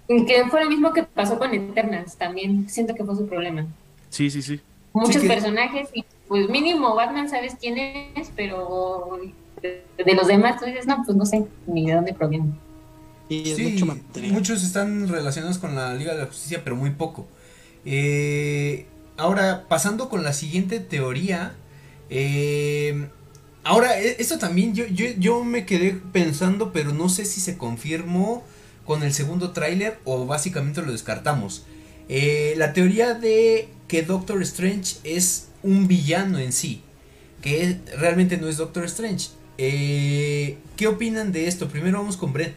Que fue lo mismo que pasó con Eternals también. Siento que fue su problema. Sí, sí, sí. Muchos personajes y pues mínimo Batman sabes quién es, pero de los demás tú dices, no, pues no sé ni de dónde proviene. Sí, muchos están relacionados con la Liga de la Justicia, pero muy poco. Eh, ahora, pasando con la siguiente teoría. Eh, ahora, e, esto también yo, yo, yo me quedé pensando, pero no sé si se confirmó con el segundo tráiler o básicamente lo descartamos. Eh, la teoría de que Doctor Strange es un villano en sí, que realmente no es Doctor Strange. Eh, ¿Qué opinan de esto? Primero vamos con Brett.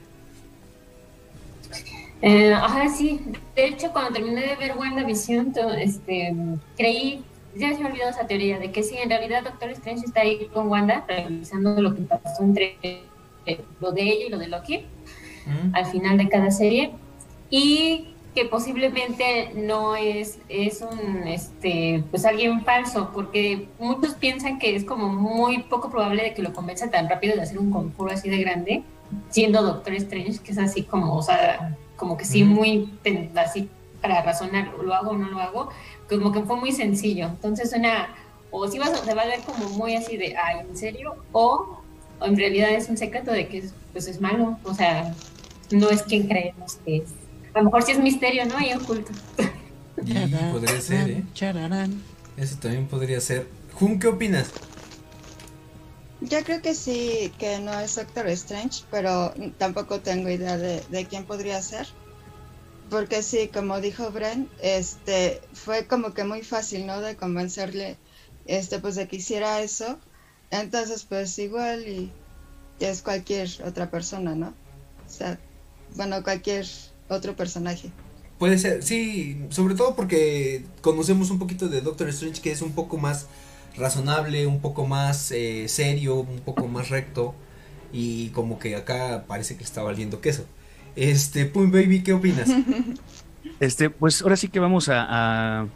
Eh, ajá, sí. De hecho, cuando terminé de ver WandaVision, este, creí, ya se me olvidó esa teoría, de que sí, en realidad Doctor Strange está ahí con Wanda, revisando lo que pasó entre eh, lo de ella y lo de Loki, al final de cada serie. Y que posiblemente no es, es un, este, pues alguien falso, porque muchos piensan que es como muy poco probable de que lo convenza tan rápido de hacer un conjuro así de grande, siendo Doctor Strange, que es así como, o sea, como que sí, muy, así para razonar, lo hago o no lo hago, como que fue muy sencillo. Entonces una, o si vas, se va a ver como muy así de, ay, ¿en serio? O, en realidad es un secreto de que pues es malo, o sea, no es quien creemos que es. A lo mejor sí es misterio, ¿no? Y oculto. Y podría ser, ¿eh? Eso también podría ser. Jun, ¿qué opinas? Yo creo que sí, que no es Doctor Strange, pero tampoco tengo idea de, de quién podría ser. Porque sí, como dijo Bren, este, fue como que muy fácil, ¿no? De convencerle, este, pues de que hiciera eso. Entonces, pues igual y es cualquier otra persona, ¿no? O sea, bueno, cualquier otro personaje. Puede ser, sí, sobre todo porque conocemos un poquito de Doctor Strange que es un poco más razonable, un poco más eh, serio, un poco más recto y como que acá parece que está valiendo queso. Este, Pum Baby, ¿qué opinas? [laughs] Este, pues ahora sí que vamos a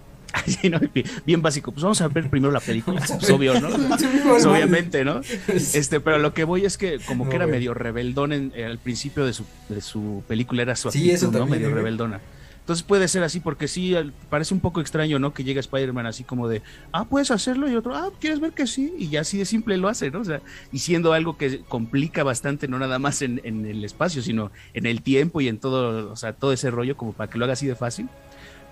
[laughs] bien básico. Pues vamos a ver primero la película. Pues obvio, ¿no? [laughs] Pues obviamente, ¿no? Este, pero lo que voy es que como que era medio rebeldón en, eh, al principio de su, de su película, era su actitud, ¿no? Medio rebeldona. Entonces puede ser así, porque sí, parece un poco extraño, ¿no? Que llega Spider-Man así como de, ah, puedes hacerlo, y otro, ah, ¿quieres ver que sí? Y ya así de simple lo hace, ¿no? O sea, y siendo algo que complica bastante, no nada más en, en el espacio, sino en el tiempo y en todo, o sea, todo ese rollo, como para que lo haga así de fácil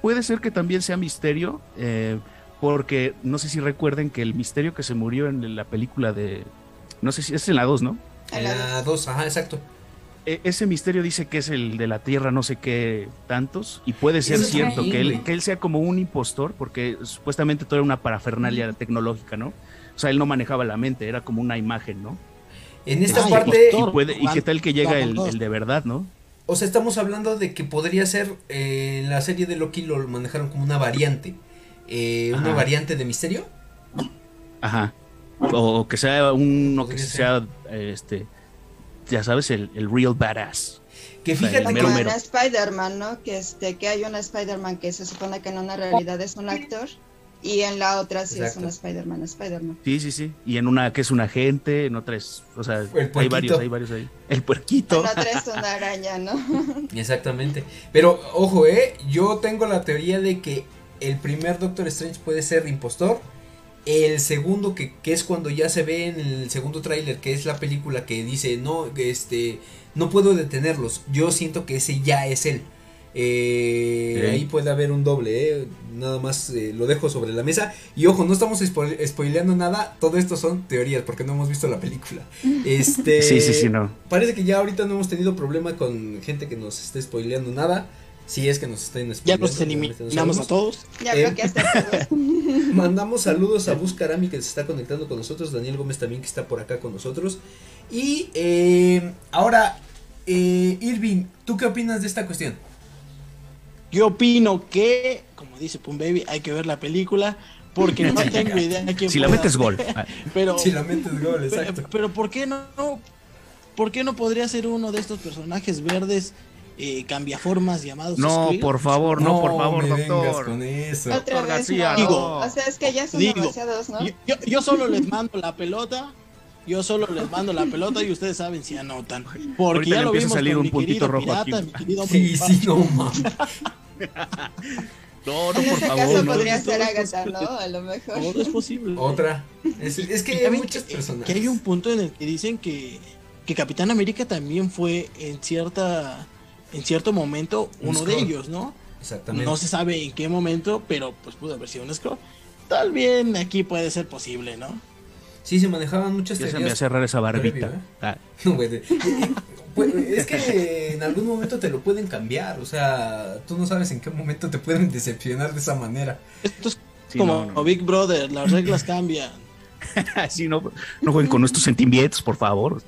Puede ser que también sea misterio, eh, porque no sé si recuerden que el misterio que se murió en la película de. No sé si es en la 2, ¿no? En la 2, ajá, exacto. E, ese misterio dice que es el de la Tierra, no sé qué tantos, y puede ser cierto que él, que él sea como un impostor, porque supuestamente todo era una parafernalia tecnológica, ¿no? O sea, él no manejaba la mente, era como una imagen, ¿no? En esta parte. Y, puede, y qué tal que llega el, el de verdad, ¿no? O sea, estamos hablando de que podría ser, eh, en la serie de Loki lo manejaron como una variante. eh, una variante de misterio. Ajá. O que sea uno que sea, este, ya sabes, el, el real badass. Que fíjate que Spider-Man, ¿no? Que este, que hay una Spider-Man que se supone que en una realidad es un actor y en la otra sí es una Spider-Man, Spider-Man. Sí, sí, sí. Y en una que es un agente, en otra es, o sea, hay varios, hay varios ahí. El puerquito. En otra es una araña, ¿no? [laughs] Exactamente. Pero ojo, eh, yo tengo la teoría de que el primer Doctor Strange puede ser impostor. El segundo, que, que es cuando ya se ve en el segundo tráiler, que es la película que dice, no, este, no puedo detenerlos. Yo siento que ese ya es él. Eh, ahí puede haber un doble, eh. nada más eh, lo dejo sobre la mesa. Y ojo, no estamos spoileando nada, todo esto son teorías porque no hemos visto la película. [laughs] Este, sí, sí, sí, no. Parece que ya ahorita no hemos tenido problema con gente que nos esté spoileando nada. Si es que nos estén Ya nos eliminamos a todos. Ya creo que hasta [laughs] Mandamos saludos a Buscarami que se está conectando con nosotros. Daniel Gómez también que está por acá con nosotros. Y eh, ahora, eh, Irving, ¿tú qué opinas de esta cuestión? Yo opino que, como dice Pum Baby, hay que ver la película porque no [laughs] tengo idea de quién Si la metes gol. [laughs] Pero, si la metes gol, exacto. Pero, ¿por qué no, ¿Por qué no podría ser uno de estos personajes verdes eh, cambiaformas llamados No, por favor, no, por favor, doctor. Con eso. Otra vez, Digo, o sea, es que ya son demasiados, ¿no? Yo, solo les mando la pelota. Yo solo les mando la pelota y ustedes saben si anotan. Porque ya lo vimos a salir un puntito rojo pirata, aquí. sí, sí, no mames. No, no, por favor. Caso no, podría ser Agatha, ¿no? A lo mejor. Todo es posible. Otra. Es, es que hay muchas personas. Que hay un punto en el que dicen que, que Capitán América también fue en cierta en cierto momento uno de ellos, ¿no? Exactamente. No se sabe en qué momento, pero pues pudo haber sido un Skrull. Tal bien aquí puede ser posible, ¿no? Sí, se manejaban muchas ya se me a cerrar esa barbita. ¿eh? Ah. [laughs] Pues, es que en algún momento te lo pueden cambiar, o sea, tú no sabes en qué momento te pueden decepcionar de esa manera. Esto es como Big Brother, las reglas [laughs] cambian. sí, no, no jueguen con nuestros sentimientos, por favor.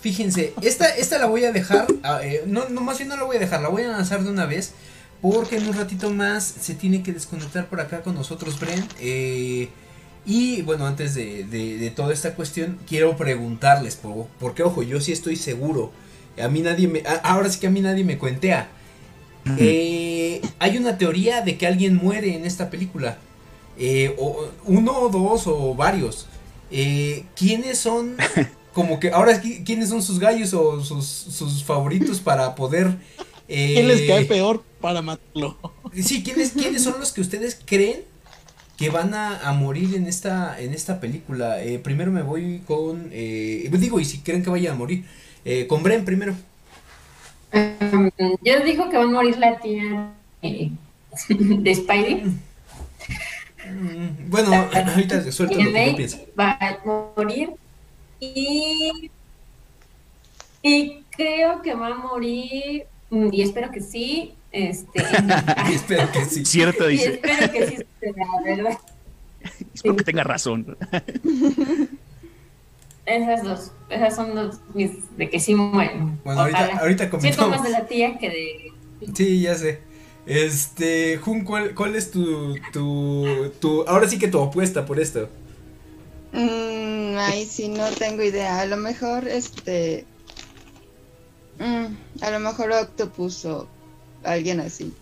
Fíjense, esta, esta la voy a dejar, ah, eh, no, no, más bien no la voy a dejar, la voy a lanzar de una vez, porque en un ratito más se tiene que desconectar por acá con nosotros, Bren. Eh, y bueno, antes de, de, toda esta cuestión, quiero preguntarles, por, porque ojo, yo sí estoy seguro, a mí nadie me, ahora sí que a mí nadie me cuentea. Eh, hay una teoría de que alguien muere en esta película. o, uno o dos o varios. ¿Quiénes son [laughs] como que ahora quiénes son sus gallos o sus, favoritos para poder... Eh, ¿Quién les cae peor para matarlo? Sí, ¿quiénes, ¿quiénes son los que ustedes creen que van a, morir en esta, en esta película? Eh, primero me voy con... Eh, digo, y si creen que vayan a morir. Eh, con Bren primero. Um, yo digo que va a morir la tía de Spidey. Mm, bueno, ahorita suelto lo que yo pienso. Va a morir y, y creo que va a morir, mm, y espero que sí. Este, [laughs] [laughs] espero que sí. Cierto, dice. Y espero que sí ¿verdad? [laughs] Espero que tenga razón. Esas dos, esas son dos de que sí mueren. Bueno, ahorita, ahorita comentamos. Siento más de la tía que de. Sí, ya sé. Este, Jun, ¿cuál, cuál es tu, tu, tu, ahora sí que tu apuesta por esto? Mm, ay, sí, no tengo idea. A lo mejor, este. Mm, a lo mejor Octopus o alguien así.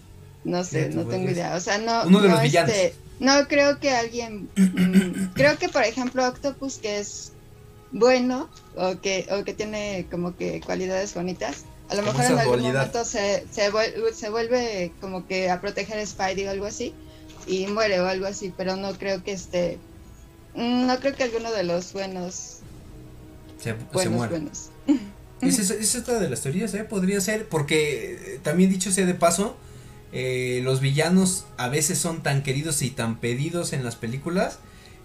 No sé, no tengo idea. O sea, no. Uno de no, los villanos. Este, no creo que alguien. Mm, creo que, por ejemplo, Octopus, que es bueno o que, o que tiene como que cualidades bonitas. A lo mejor en algún momento se, se, vuelve, se vuelve como que a proteger a Spidey o algo así y muere o algo así, pero no creo que esté Mm, no creo que alguno de los buenos. Se, buenos, buenos. [laughs] Es, es, otra de las teorías, ¿eh? Podría ser, porque eh, también dicho sea de paso, eh, los villanos a veces son tan queridos y tan pedidos en las películas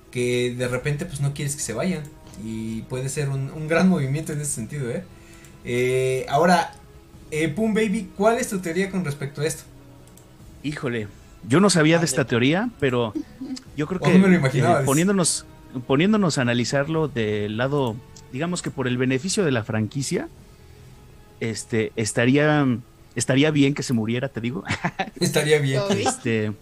que de repente pues no quieres que se vayan. Y puede ser un, un gran [laughs] movimiento en ese sentido, ¿eh? eh ahora, Pum Baby, ¿cuál es tu teoría con respecto a esto? Híjole, yo no sabía de esta teoría, pero yo creo que eh, poniéndonos, poniéndonos a analizarlo del lado, digamos que por el beneficio de la franquicia, este, estaría, estaría bien que se muriera, te digo. [laughs] Estaría bien. Este,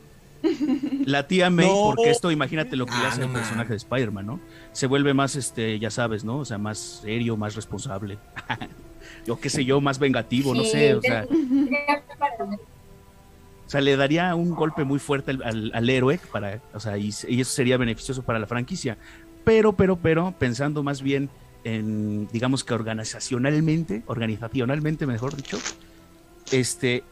La tía May, No. porque esto imagínate lo que le Ah, hace no al personaje de Spider-Man, ¿no? Se vuelve más, este, ya sabes, ¿no? O sea, más serio, más responsable. [laughs] yo qué sé yo, más vengativo, no sé, o sea, sea, le daría un golpe muy fuerte al, al- al héroe para, o sea, y, y eso sería beneficioso para la franquicia. Pero, pero, pero, pensando más bien en, digamos que organizacionalmente, organizacionalmente, mejor dicho, este,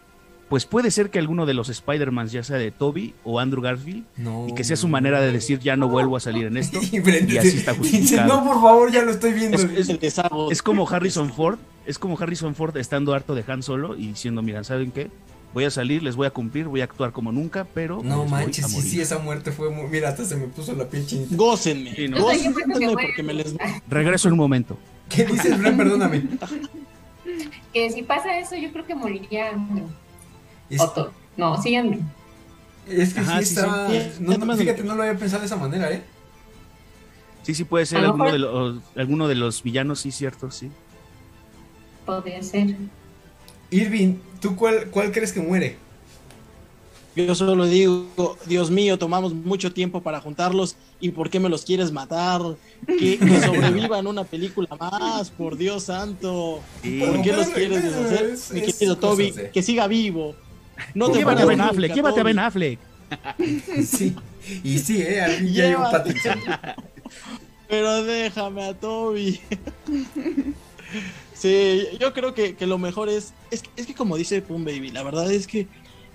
pues puede ser que alguno de los Spider-Man, ya sea de Toby o Andrew Garfield, No. y que sea su manera de decir ya no vuelvo a salir en esto. [laughs] Y así está dice, justificado. no, por favor, ya lo estoy viendo. Es- Es. Es como Harrison Ford, es como Harrison Ford estando harto de Han Solo y diciendo, miren, ¿saben qué? Voy a salir, les voy a cumplir, voy a actuar como nunca, pero no les voy manches, a sí, morir". sí, esa muerte fue muy... Mira, hasta se me puso la piel chinita. Gócenme. Sí, ¿no? O sea, yo creo que Gócenme muere. porque me les [laughs] Regreso en un momento. ¿Qué dices, Bren? Perdóname. Que si pasa eso, yo creo que moriría Andrew. Es. No, sí, Andrew. es que Ajá, sí sí, está... sí. no, fíjate, no lo había pensado de esa manera, ¿eh? Sí, sí puede ser alguno mejor- de, los, alguno de los villanos, sí, cierto, sí. Podría ser. Irving, ¿tú cuál, cuál crees que muere? Yo solo digo, Dios mío, tomamos mucho tiempo para juntarlos y ¿por qué me los quieres matar? Que, que [laughs] sobrevivan una película más, por Dios santo. Sí. ¿Por qué los quieres bueno, deshacer? es- Mi querido Toby, de- que siga vivo. No te llévate a Ben nunca, Affleck, llévate a. Ben Affleck. [laughs] Sí. Y sí, ¿eh? Aquí ya hay un. Pattinson. [laughs] Pero déjame a Toby. Sí, yo creo que, que lo mejor es, es, es que como dice Pum Baby, la verdad es que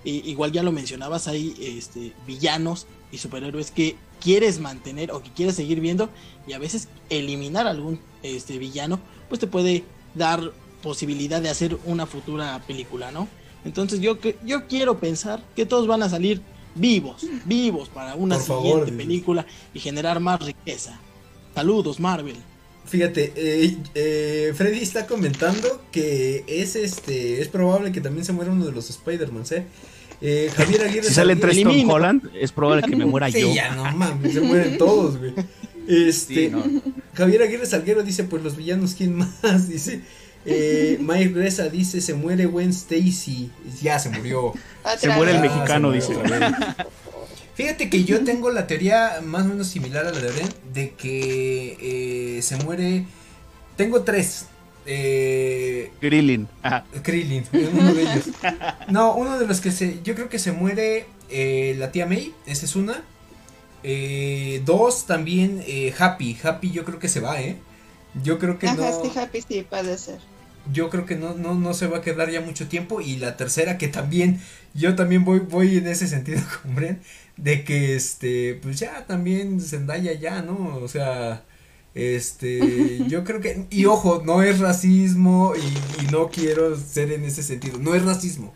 i- igual ya lo mencionabas, hay este, villanos y superhéroes que quieres mantener o que quieres seguir viendo y a veces eliminar algún este, villano, pues te puede dar posibilidad de hacer una futura película, ¿no? Entonces yo, que- yo quiero pensar que todos van a salir vivos, vivos para una Por siguiente película y generar más riqueza. Saludos, Marvel. Fíjate, eh, eh, Freddy está comentando que es este es probable que también se muera uno de los Spider-Man, ¿eh? Eh, Javier [laughs] Aguirre Si salen tres Tom. Holland, es probable que me muera Sí, yo. ya no mames, se mueren [laughs] todos, güey. Este, Sí, no. Javier Aguirre Salguero dice, pues los villanos, ¿quién más? [laughs] Dice, eh, Mike Reza dice, se muere Gwen Stacy. Ya se murió. Se muere el vez. Mexicano, dice. Fíjate que yo tengo la teoría más o menos similar a la de Bren, de que eh, se muere. Tengo tres. Eh, Krillin. Ajá. Krillin, uno de ellos. No, uno de los que se. Yo creo que se muere eh, la tía May, esa es una. Eh, dos, también eh, Happy. Happy, yo creo que se va, ¿eh? Yo creo que Ajá, no. sí, Happy sí puede ser. Yo creo que no, no, no se va a quedar ya mucho tiempo. Y la tercera, que también. Yo también voy, voy en ese sentido [laughs] con Bren. De que este. Pues ya también Zendaya ya, ¿no? O sea. Este, [laughs] yo creo que, y ojo, no es racismo y, y no quiero ser en ese sentido, no es racismo,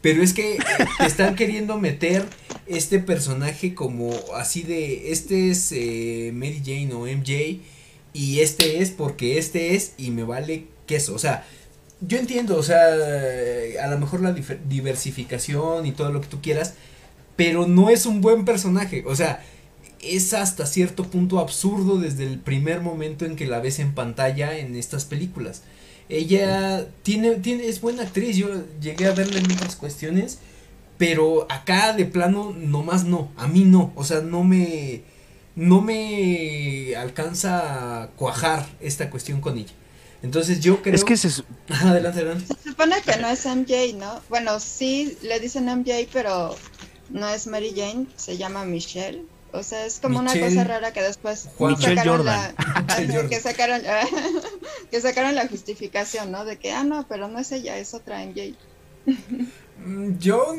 pero es que eh, están queriendo meter este personaje como así de, este es eh, Mary Jane o MJ y este es porque este es y me vale queso, o sea, yo entiendo, o sea, a lo mejor la diversificación y todo lo que tú quieras, pero no es un buen personaje, o sea, es hasta cierto punto absurdo desde el primer momento en que la ves en pantalla en estas películas. Ella tiene, tiene, es buena actriz, yo llegué a verla en otras cuestiones, pero acá de plano nomás no, a mí no, o sea, no me, no me alcanza a cuajar esta cuestión con ella. Entonces yo creo... Es que se, adelante, adelante. Se supone que no es MJ, ¿no? Bueno, sí le dicen MJ, pero no es Mary Jane, se llama Michelle. O sea, es como Michelle- una cosa rara que después sacaron Jordan. [laughs] [laughs] la, que [laughs] sacaron que sacaron la justificación, ¿no? De que ah no, pero no es ella, es otra MJ. Mm, Yo,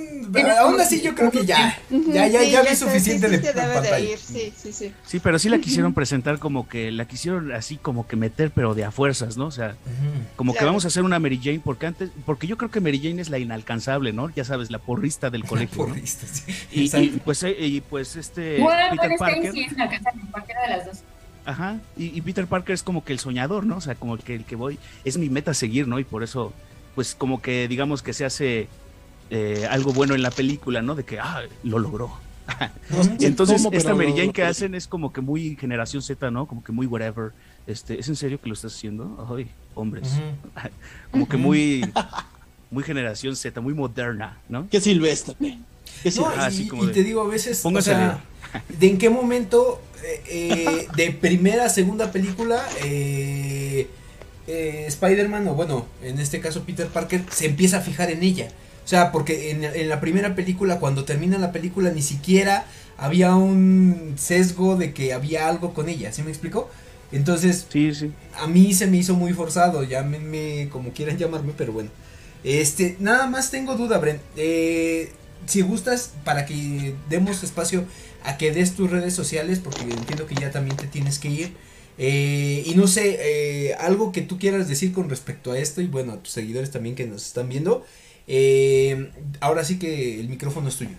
aún así yo creo que ya, ya, ya, Sí, ya vi suficiente sí, sí, de, debe de pantalla. ir, sí, sí, sí. sí, pero sí la quisieron presentar como que, la quisieron así como que meter, pero de a fuerzas, ¿no? O sea, como que vamos a hacer una Mary Jane, porque antes, porque yo creo que Mary Jane es la inalcanzable, ¿no? Ya sabes, la porrista del colegio. ¿no? Porrista, sí. Y, pues, eh, y pues este Bueno, Peter Parker, Stacy es la casa de cualquiera de las dos. ajá, y, y Peter Parker es como que el soñador, ¿no? O sea, como que el que voy, es mi meta seguir, ¿no? Y por eso, pues como que digamos que se hace eh, algo bueno en la película, ¿no? De que, ah, lo logró. [laughs] No entonces cómo, esta Mary Jane que hacen es como que muy generación Z, ¿no? Como que muy whatever. Este, ¿es en serio que lo estás haciendo? Ay, hombres. [laughs] Como que muy muy generación Z, muy moderna, ¿no? Qué silvestre. y, te digo a veces, o sea, ¿de en qué momento eh, eh, de primera, segunda película eh, Spider-Man, o bueno, en este caso Peter Parker, se empieza a fijar en ella? O sea, porque en, en, la primera película, cuando termina la película, ni siquiera había un sesgo de que había algo con ella, ¿sí me explico? Entonces, sí, sí. a mí se me hizo muy forzado, llámenme como quieran llamarme, pero bueno. Este, nada más tengo duda, Bren. Eh, si gustas, para que demos espacio a que des tus redes sociales, porque entiendo que ya también te tienes que ir. Eh, y no sé, eh, algo que tú quieras decir con respecto a esto, y bueno, a tus seguidores también que nos están viendo. Ahora sí que el micrófono es tuyo.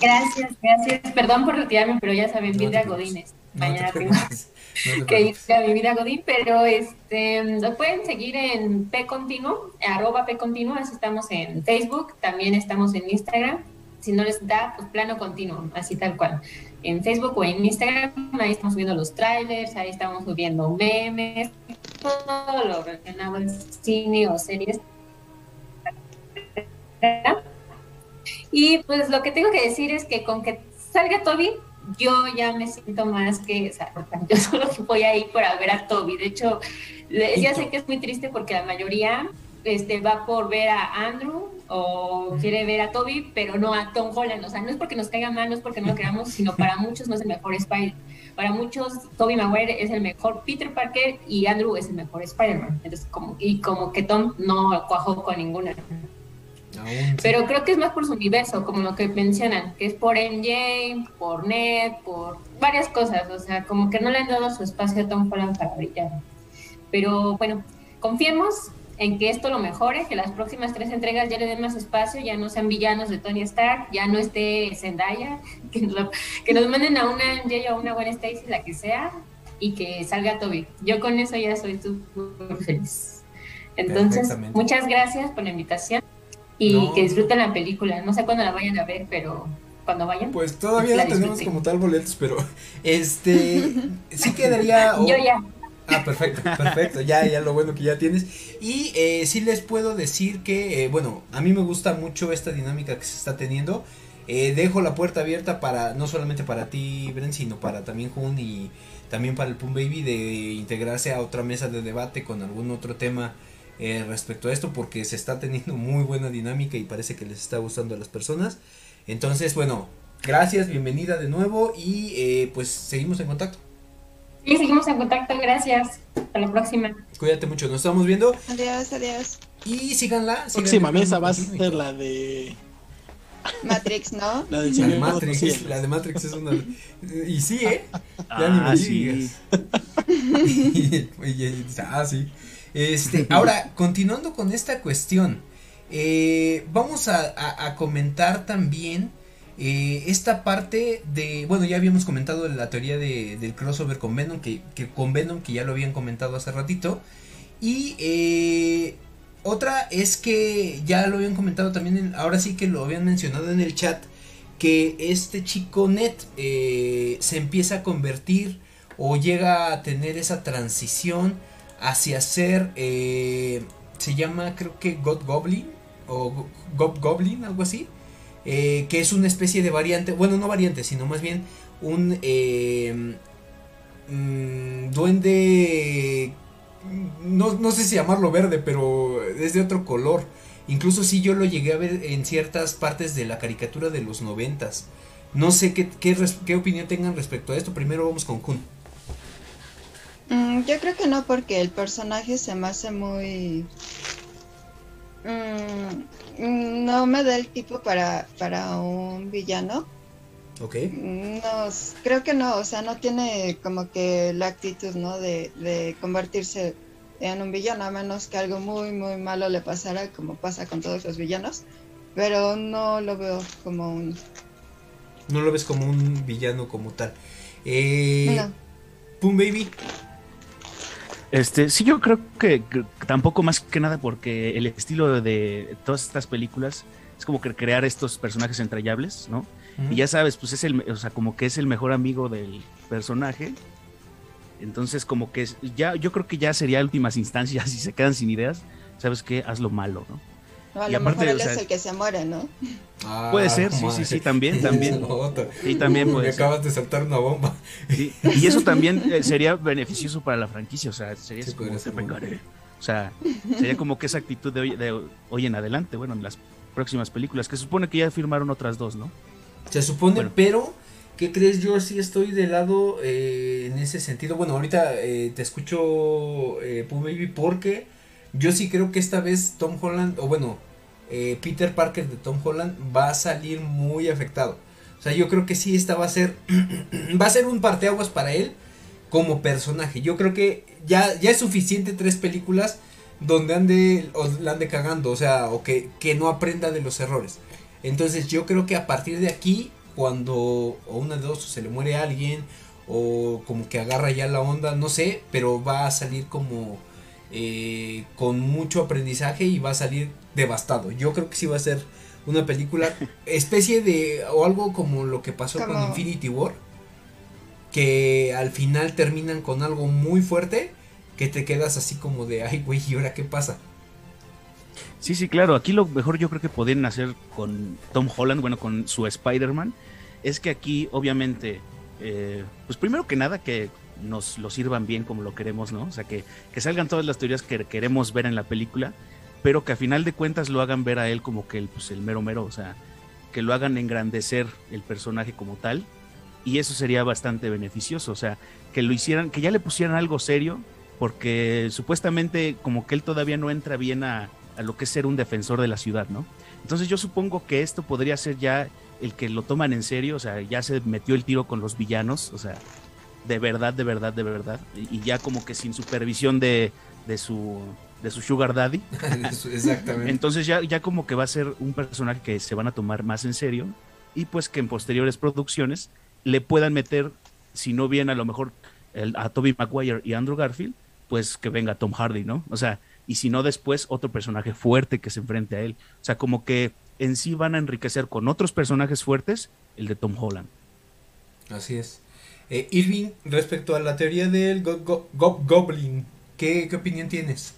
Gracias, gracias. Perdón por retirarme, pero ya saben, no de Godines. Mañana tengo [laughs] [laughs] que ir a mi vida Godín, pero este, lo pueden seguir en P Continuo, arroba P Continuo, así estamos en Facebook, también estamos en Instagram. Si no les da, pues plano continuo, así tal cual. En Facebook o en Instagram, ahí estamos subiendo los trailers, ahí estamos subiendo memes, todo lo relacionado al cine o series. Y pues lo que tengo que decir es que con que salga Toby, yo ya me siento más que, o sea, [laughs] yo solo voy ahí para ver a Toby. De hecho, ya sé que es muy triste porque la mayoría este, va por ver a Andrew o quiere ver a Toby, pero no a Tom Holland. O sea, no es porque nos caiga mal, no es porque no lo queramos, sino para [laughs] muchos no es el mejor Spider. Para muchos, Toby Maguire es el mejor Peter Parker y Andrew es el mejor Spider-Man. Entonces, como, y como que Tom no cuajó con ninguna. Pero creo que es más por su universo, como lo que mencionan, que es por MJ, por Ned, por varias cosas. O sea, como que no le han dado su espacio a Tom Holland para brillar. Pero bueno, confiemos en que esto lo mejore, que las próximas tres entregas ya le den más espacio, ya no sean villanos de Tony Stark, ya no esté Zendaya, [laughs] que, que nos manden a una MJ o a una buena Stacy, la que sea, y que salga Toby. Yo con eso ya soy súper feliz. Entonces, muchas gracias por la invitación y que disfruten la película. No sé cuándo la vayan a ver, pero cuando vayan. Pues todavía no tenemos como tal boletos, pero este [laughs] sí quedaría. Yo ya. Ah, perfecto, perfecto, ya, ya lo bueno que ya tienes. Y eh, sí les puedo decir que, eh, bueno, a mí me gusta mucho esta dinámica que se está teniendo. Eh, dejo la puerta abierta para, no solamente para ti, Bren, sino para también Jun y también para el Pum Baby de integrarse a otra mesa de debate con algún otro tema eh, respecto a esto porque se está teniendo muy buena dinámica y parece que les está gustando a las personas. Entonces, bueno, gracias, bienvenida de nuevo y eh, pues seguimos en contacto. Sí, seguimos en contacto, gracias. Hasta la próxima. Cuídate mucho, nos estamos viendo. Adiós, adiós. Y síganla. La próxima mesa va a ser la de... Matrix, ¿no? [laughs] La, de Matrix, la de Matrix es una... Y sí, ¿eh? Ya ni me [laughs] [laughs] ah, sí. ah, sí. Este, ahora, continuando con esta cuestión, eh, vamos a, comentar también eh, esta parte de, bueno, ya habíamos comentado la teoría de, del crossover con Venom, que, con Venom, que ya lo habían comentado hace ratito, y eh, otra es que ya lo habían comentado también, ahora sí que lo habían mencionado en el chat, que este chico Net se empieza a convertir o llega a tener esa transición hacia ser, eh, se llama creo que God Goblin o God Goblin, algo así, eh, que es una especie de variante, bueno, no variante, sino más bien un eh, mm, duende, no, no, sé si llamarlo verde, pero es de otro color. Incluso si yo lo llegué a ver en ciertas partes de la caricatura de los noventas. No sé qué, qué, qué opinión tengan respecto a esto. Primero vamos con Kun. Mm, yo creo que no, porque el personaje se me hace muy... Mm, no me da el tipo para, para un villano. Ok. No, creo que no, o sea, no tiene como que la actitud, ¿no? De, de convertirse en un villano, a menos que algo muy, muy malo le pasara, como pasa con todos los villanos. Pero no lo veo como un... No lo ves como un villano como tal. Eh, Pum Baby. Este, sí, yo creo que, tampoco más que nada porque el estilo de todas estas películas es como que crear estos personajes entrañables, ¿no? Y ya sabes, pues es el, o sea, como que es el mejor amigo del personaje. Entonces, como que ya, yo creo que ya sería últimas instancias, [laughs] si se quedan sin ideas, ¿sabes qué? Hazlo malo, ¿no? A lo mejor él es el que se muere, ¿no? Ah, puede ser, sí, sí, sí, también, también. Y también puede Me acabas de saltar una bomba. y eso también eh, sería beneficioso para la franquicia, o sea, sería como, O sea, sería como que esa actitud de hoy, de hoy en adelante, bueno, en las próximas películas, que se supone que ya firmaron otras dos, ¿no? Se supone, pero ¿qué crees? Yo sí estoy de lado eh, en ese sentido. Bueno, ahorita eh, te escucho, eh, Baby, porque yo sí creo que esta vez Tom Holland, o bueno, eh, Peter Parker de Tom Holland va a salir muy afectado. O sea, yo creo que sí, esta va a ser, [clears throat] va a ser un parteaguas para él como personaje. Yo creo que ya, ya es suficiente tres películas donde ande, o la ande cagando, o sea, o que, que no aprenda de los errores. Entonces yo creo que a partir de aquí, cuando o una de dos se le muere a alguien, o como que agarra ya la onda, no sé, pero va a salir como eh, con mucho aprendizaje y va a salir devastado. Yo creo que sí va a ser una película [laughs] especie de o algo como lo que pasó con Infinity War que al final terminan con algo muy fuerte que te quedas así como de ay güey y ahora qué pasa sí sí claro aquí lo mejor yo creo que podrían hacer con Tom Holland bueno con su Spider-Man es que aquí obviamente eh, pues primero que nada que nos lo sirvan bien como lo queremos, ¿no? O sea, que, que salgan todas las teorías que queremos ver en la película, pero que a final de cuentas lo hagan ver a él como que el, pues, el mero mero, o sea, que lo hagan engrandecer el personaje como tal, y eso sería bastante beneficioso, o sea, que lo hicieran, que ya le pusieran algo serio, porque supuestamente como que él todavía no entra bien a, lo que es ser un defensor de la ciudad, ¿no? Entonces yo supongo que esto podría ser ya el que lo toman en serio, o sea, ya se metió el tiro con los villanos, o sea, de verdad, de verdad, de verdad, y ya como que sin supervisión de, de su de su sugar daddy. [laughs] Exactamente. Entonces ya, ya como que va a ser un personaje que se van a tomar más en serio y pues que en posteriores producciones le puedan meter, si no bien a lo mejor el, a Toby Maguire y Andrew Garfield, pues que venga Tom Hardy, ¿no? O sea, y si no después otro personaje fuerte que se enfrente a él. O sea, como que en sí van a enriquecer con otros personajes fuertes el de Tom Holland. Así es. Eh, Irving, respecto a la teoría del Goblin, ¿qué, opinión tienes?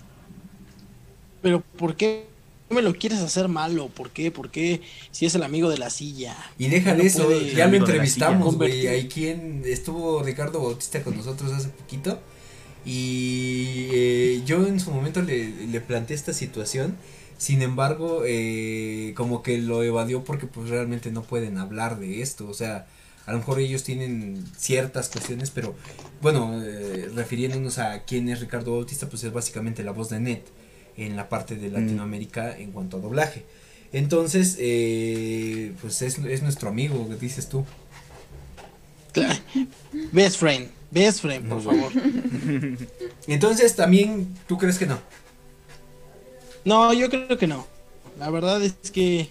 Pero ¿por qué me lo quieres hacer malo? ¿Por qué? ¿Por qué? Si es el amigo de la silla. Y deja de eso, ya lo entrevistamos, güey. Hay quien estuvo Ricardo Bautista con nosotros hace poquito. Y eh, yo en su momento le, le, planteé esta situación. Sin embargo, eh, como que lo evadió porque pues realmente no pueden hablar de esto. O sea, a lo mejor ellos tienen ciertas cuestiones, pero bueno, eh, refiriéndonos a quién es Ricardo Bautista, pues es básicamente la voz de Net en la parte de mm. Latinoamérica en cuanto a doblaje. Entonces, eh, pues es, nuestro amigo, dices tú. Best friend, best friend, por favor. [laughs] Entonces, también, ¿tú crees que no? No, yo creo que no. La verdad es que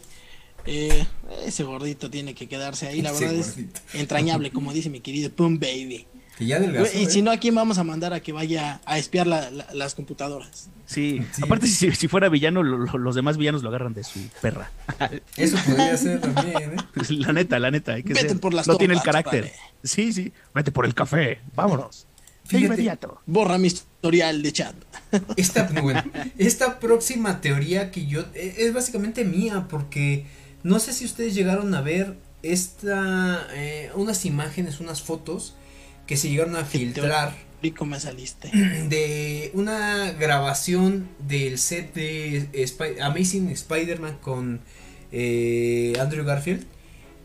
eh, ese gordito tiene que quedarse ahí, la verdad es entrañable, como dice mi querido Pum Baby. Y ¿eh? si no, ¿a quién vamos a mandar a que vaya a espiar las computadoras? Sí, aparte si, fuera villano, los demás villanos lo agarran de su perra. [laughs] Eso podría ser también, ¿eh? Pues, la neta, la neta, hay que no tiene el carácter. Sí, sí, vete por el café, vámonos. inmediato. Borra mi historial de chat. Esta, [laughs] esta próxima teoría que yo, e, es básicamente mía, porque no sé si ustedes llegaron a ver esta, eh, unas imágenes, unas fotos que se llegaron a filtrar. Rico me saliste. [clears throat] De una grabación del set de Amazing Spider-Man con eh, Andrew Garfield,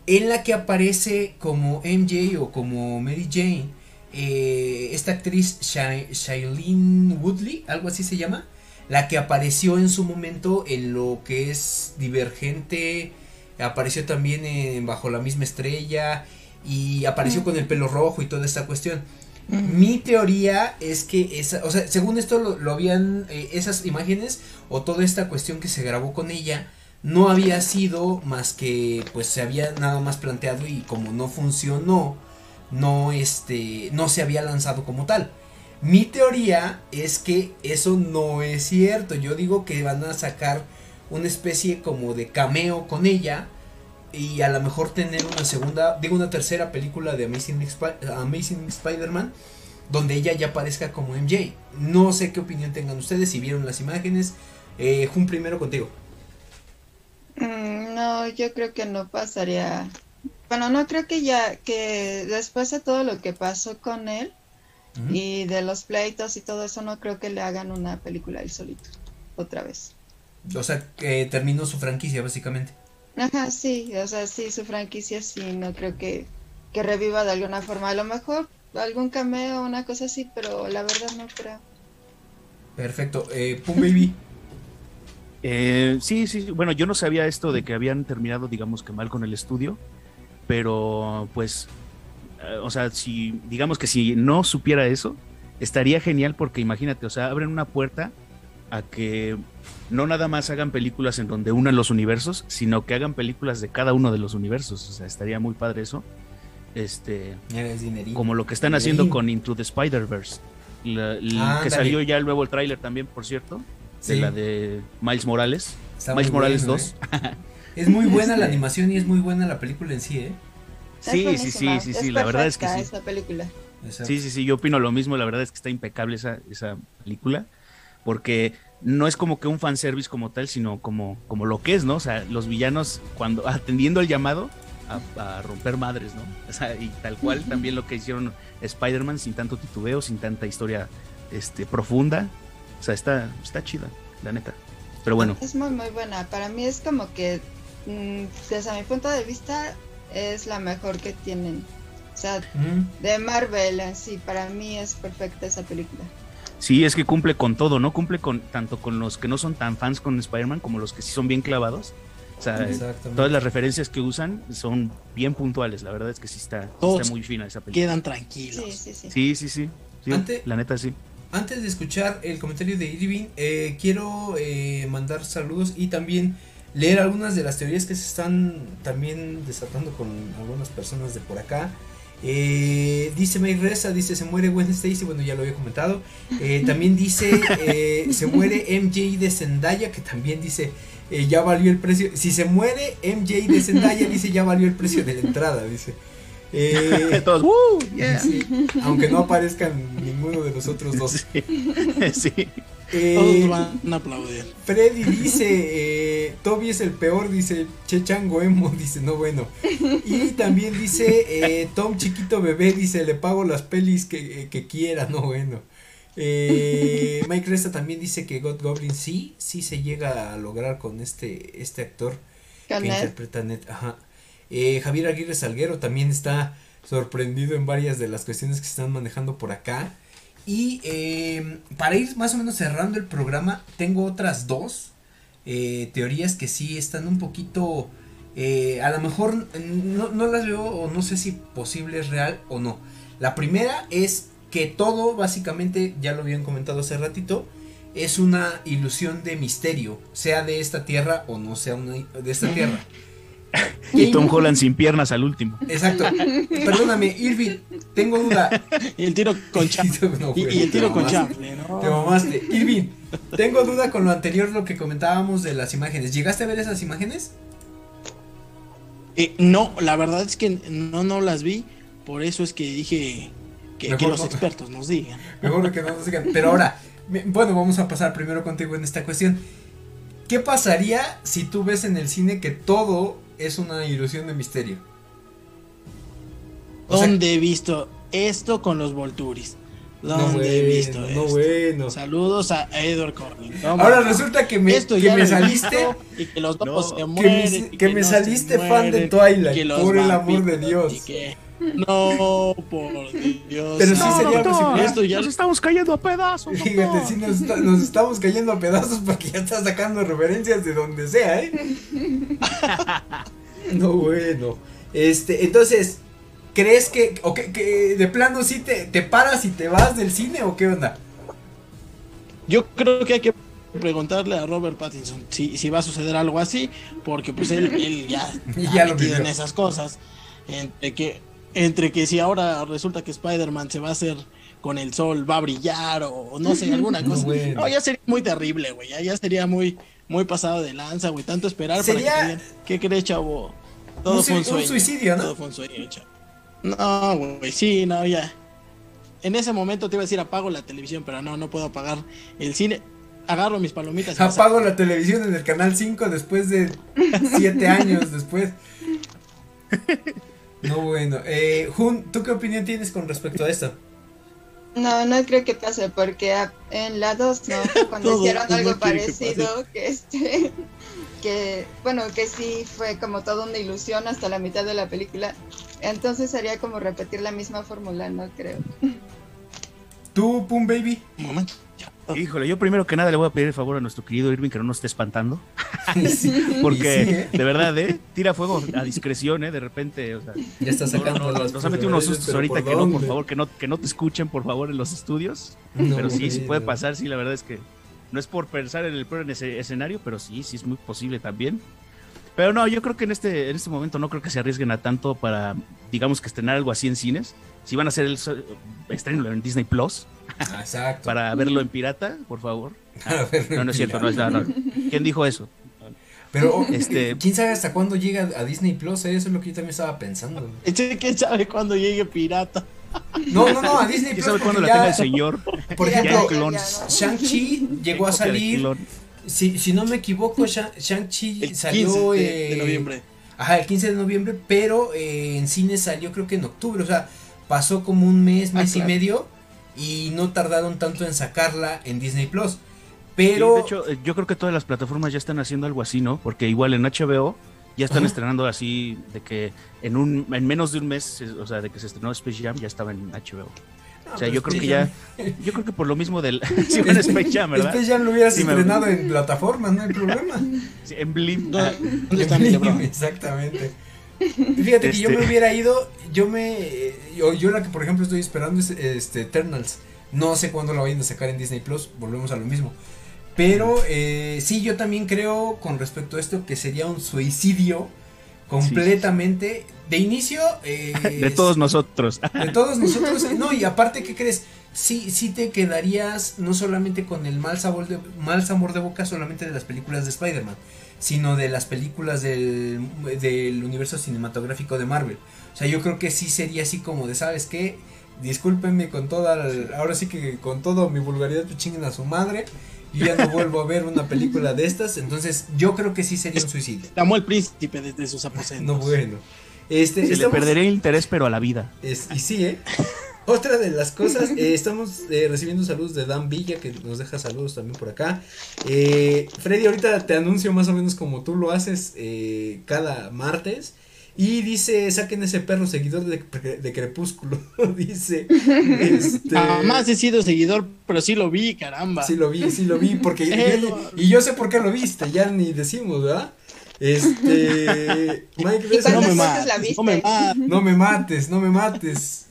en la que aparece como MJ o como Mary Jane, eh, esta actriz Shailene Woodley, algo así se llama, la que apareció en su momento en lo que es Divergente apareció también en Bajo la misma estrella y apareció con el pelo rojo y toda esta cuestión. Mi teoría es que esa, o sea, según esto lo, habían eh, esas imágenes o toda esta cuestión que se grabó con ella no había sido más que pues se había nada más planteado y como no funcionó, no este no se había lanzado como tal. Mi teoría es que eso no es cierto. Yo digo que van a sacar una especie como de cameo con ella y a lo mejor tener una segunda, digo una tercera película de Amazing, Amazing Spider-Man donde ella ya aparezca como MJ. No sé qué opinión tengan ustedes si vieron las imágenes. Eh, Jun, primero contigo. Mm, no, yo creo que no pasaría. Bueno, no creo que ya, que después de todo lo que pasó con él y de los pleitos y todo eso, no creo que le hagan una película él solito, otra vez. O sea, que terminó su franquicia, básicamente. Ajá, sí, o sea, sí, su franquicia sí, no creo que, que reviva de alguna forma. A lo mejor algún cameo una cosa así, pero la verdad no creo. Perfecto. Eh, Pum Baby. [laughs] Eh, sí, sí, bueno, yo no sabía esto de que habían terminado, digamos que mal con el estudio, pero pues, eh, o sea, si, digamos que si no supiera eso, estaría genial porque imagínate, o sea, abren una puerta a que no nada más hagan películas en donde unan los universos, sino que hagan películas de cada uno de los universos, o sea, estaría muy padre eso. Este, como lo que están haciendo con Into the Spider-Verse, que salió ya el nuevo trailer también, por cierto de la de Miles Morales. Miles Morales 2. ¿eh? [laughs] Es muy buena la animación y es muy buena la película en sí, ¿eh? Sí, sí, sí, sí, sí, la verdad es que sí. película. Sí, sí, sí, yo opino lo mismo, la verdad es que está impecable esa, esa película, porque no es como que un fanservice como tal, sino como, como lo que es, ¿no? O sea, los villanos cuando [laughs] atendiendo el llamado a, a romper madres, ¿no? O sea, y tal cual también lo que hicieron Spider-Man sin tanto titubeo, sin tanta historia este, profunda, o sea, está, está chida, la neta. Pero bueno. Es muy, muy buena. Para mí es como que, mm, desde mi punto de vista, es la mejor que tienen. O sea, de Marvel en sí, para mí es perfecta esa película. Sí, es que cumple con todo, ¿no? Cumple con tanto con los que no son tan fans con Spider-Man como los que sí son bien clavados. O sea, todas las referencias que usan son bien puntuales. La verdad es que sí está, está muy fina esa película. Quedan tranquilos. Sí, sí, sí. sí, la neta sí. Antes de escuchar el comentario de Irving, eh, quiero eh, mandar saludos y también leer algunas de las teorías que se están también desatando con algunas personas de por acá. Eh, dice May Reza, dice se muere Gwen Stacy, bueno ya lo había comentado. también dice se muere MJ de Zendaya, que también dice ya valió el precio. Si se muere MJ de Zendaya, dice ya valió el precio de la entrada, dice. Eh, [laughs] aunque no aparezcan ninguno de los otros dos. [laughs] Sí. Eh, Todos van a aplaudir. Freddy dice, eh, Toby es el peor, dice Chechango Emo, [laughs] dice, no bueno. Y también dice, eh, Tom chiquito bebé, dice, le pago las pelis que, que quiera, [laughs] no bueno. Eh, Mike Resta también dice que God Goblin sí, sí se llega a lograr con este, este actor que interpreta Net. Ajá. Eh, Javier Aguirre Salguero también está sorprendido en varias de las cuestiones que se están manejando por acá. Y em, para ir más o menos cerrando el programa, tengo otras dos eh, teorías que sí están un poquito... Eh, a lo mejor no, no, las veo o no sé si posible es real o no. La primera es que todo, básicamente, ya lo habían comentado hace ratito, es una ilusión de misterio, sea de esta tierra o no sea una, de esta tierra. [laughs] Y Tom Holland sin piernas al último. Exacto. Perdóname, Irving, tengo duda. Y el tiro con Chaplin. [laughs] y, el tiro con Chaplin. Te mamaste. Irving, tengo duda con lo anterior, lo que comentábamos de las imágenes. ¿Llegaste a ver esas imágenes? Eh, no, la verdad es que no, no las vi. Por eso es que dije que, los expertos nos digan. Mejor que no nos digan. Pero ahora, bueno, vamos a pasar primero contigo en esta cuestión. ¿Qué pasaría si tú ves en el cine que todo es una ilusión de misterio. ¿Dónde he visto esto con los Volturis? ¿Dónde he visto no Bueno. Saludos a Edward Corning. Ahora resulta que me, que me saliste. Y que los dos se mueren. Que me, saliste fan de Twilight. Por el amor de Dios. [laughs] No, por Dios. Pero sí sería posible. Esto ya nos estamos cayendo a pedazos. [laughs] Fíjate, sí nos, nos, estamos cayendo a pedazos porque ya estás sacando referencias de donde sea, ¿eh? [laughs] no, bueno. Este, entonces, ¿crees que, o que, que de plano sí te, te paras y te vas del cine o qué onda? Yo creo que hay que preguntarle a Robert Pattinson si, si va a suceder algo así, porque pues él, él ya, ya lo metido en esas cosas. Entre que entre que si ahora resulta que Spider-Man se va a hacer con el sol, va a brillar o, no sé, alguna [laughs] cosa. No, ya sería muy terrible, güey. Ya, sería muy, muy pasado de lanza, güey. Tanto esperar ¿Sería... para que ¿Qué crees, chavo? Todo fue un sueño. suicidio, ¿no? Todo fue un sueño, chavo. No, güey, sí, no, ya. En ese momento te iba a decir apago la televisión, pero no, no puedo apagar el cine. agarro mis palomitas. Apago la televisión en el canal 5 después de 7 [laughs] años después. [laughs] No, bueno. Eh, Jun, ¿tú qué opinión tienes con respecto a esto? No, no creo que pase, porque en la 2, ¿no? [laughs] Cuando hicieron algo parecido, que, este, [laughs] que, bueno, que sí fue como toda una ilusión hasta la mitad de la película. Entonces sería como repetir la misma fórmula, no creo. [laughs] ¿Tú, Pum Baby? Híjole, yo primero que nada le voy a pedir el favor a nuestro querido Irving que no nos esté espantando. [laughs] Porque, ¿eh? de verdad, ¿eh? Tira fuego a discreción, ¿eh? De repente, o sea. Ya está sacando Nos ha metido unos sustos ahorita que no, por favor, que no, que no te escuchen, por favor, en los estudios. pero sí, sí puede pasar, sí, la verdad es que no es por pensar en el peor en ese escenario, pero sí, sí es muy posible también. Pero no, yo creo que en este, en este momento no creo que se arriesguen a tanto para, digamos que estrenar algo así en cines. Si van a hacer el estreno en Disney Plus. Exacto. para verlo en pirata, por favor. [laughs] no, no es cierto, no es nada. ¿Quién dijo eso? Pero, este, ¿quién sabe hasta cuándo llega a Disney Plus? Eso es lo que yo también estaba pensando. [laughs] ¿Quién sabe cuándo llegue pirata? No, no, no, a Disney Plus. ¿Quién sabe cuándo la tenga el señor? Por ejemplo, Shang-Chi llegó a salir si, si no me equivoco, Shang-Chi salió. de, noviembre. Ajá, el 15 de noviembre, pero eh, en cine salió creo que en octubre. O sea, pasó como un mes, ah, mes y medio. Y no tardaron tanto en sacarla en Disney Plus. Pero. de hecho, eh, yo creo que todas las plataformas ya están haciendo algo así, ¿no? Porque igual en HBO ya están estrenando así de que en un en menos de un mes, o sea, de que se estrenó Space Jam, ya estaba en HBO o sea, yo creo que ya. Yo creo que por lo mismo del. [laughs] [laughs] sí, en Space Jam, ¿verdad? Space Jam lo hubieras estrenado en plataformas, no hay problema. [laughs] Sí, en Blim. Ah, ¿Dónde está Blim, Exactamente. Fíjate que yo me este. hubiera ido. Yo me. Yo, yo, la que, por ejemplo, estoy esperando es este, Eternals. No sé cuándo la vayan a sacar en Disney Plus. Volvemos a lo mismo. Pero eh, sí, yo también creo con respecto a esto que sería un suicidio completamente. De inicio. Eh, [laughs] de todos nosotros. [laughs] De todos nosotros. No, y aparte, ¿qué crees? Sí, sí te quedarías no solamente con el mal sabor de, mal sabor de boca solamente de las películas de Spider-Man, sino de las películas del, del universo cinematográfico de Marvel. O sea, yo creo que sí sería así como de, ¿sabes qué? Discúlpenme con toda, ahora sí que con todo mi vulgaridad, pues chinguen a su madre y ya no vuelvo a ver una película de estas. Entonces, yo creo que sí sería un suicidio. Llamó el príncipe desde sus aposentos. No, bueno. Este, Se le perdería el interés, pero a la vida. Es, y sí, ¿eh? Otra de las cosas, eh, estamos eh, recibiendo saludos de Dan Villa, que nos deja saludos también por acá. Eh, Freddy, ahorita te anuncio más o menos como tú lo haces cada martes. Y dice, saquen ese perro seguidor de, de Crepúsculo. [laughs] dice. Este... Jamás he sido seguidor, pero sí lo vi, caramba. Sí lo vi, sí lo vi, porque... [laughs] y, yo sé por qué lo viste, ya ni decimos, ¿verdad? Este. [laughs] Mike no me, mates, no me mates. [laughs] No me mates, no me mates.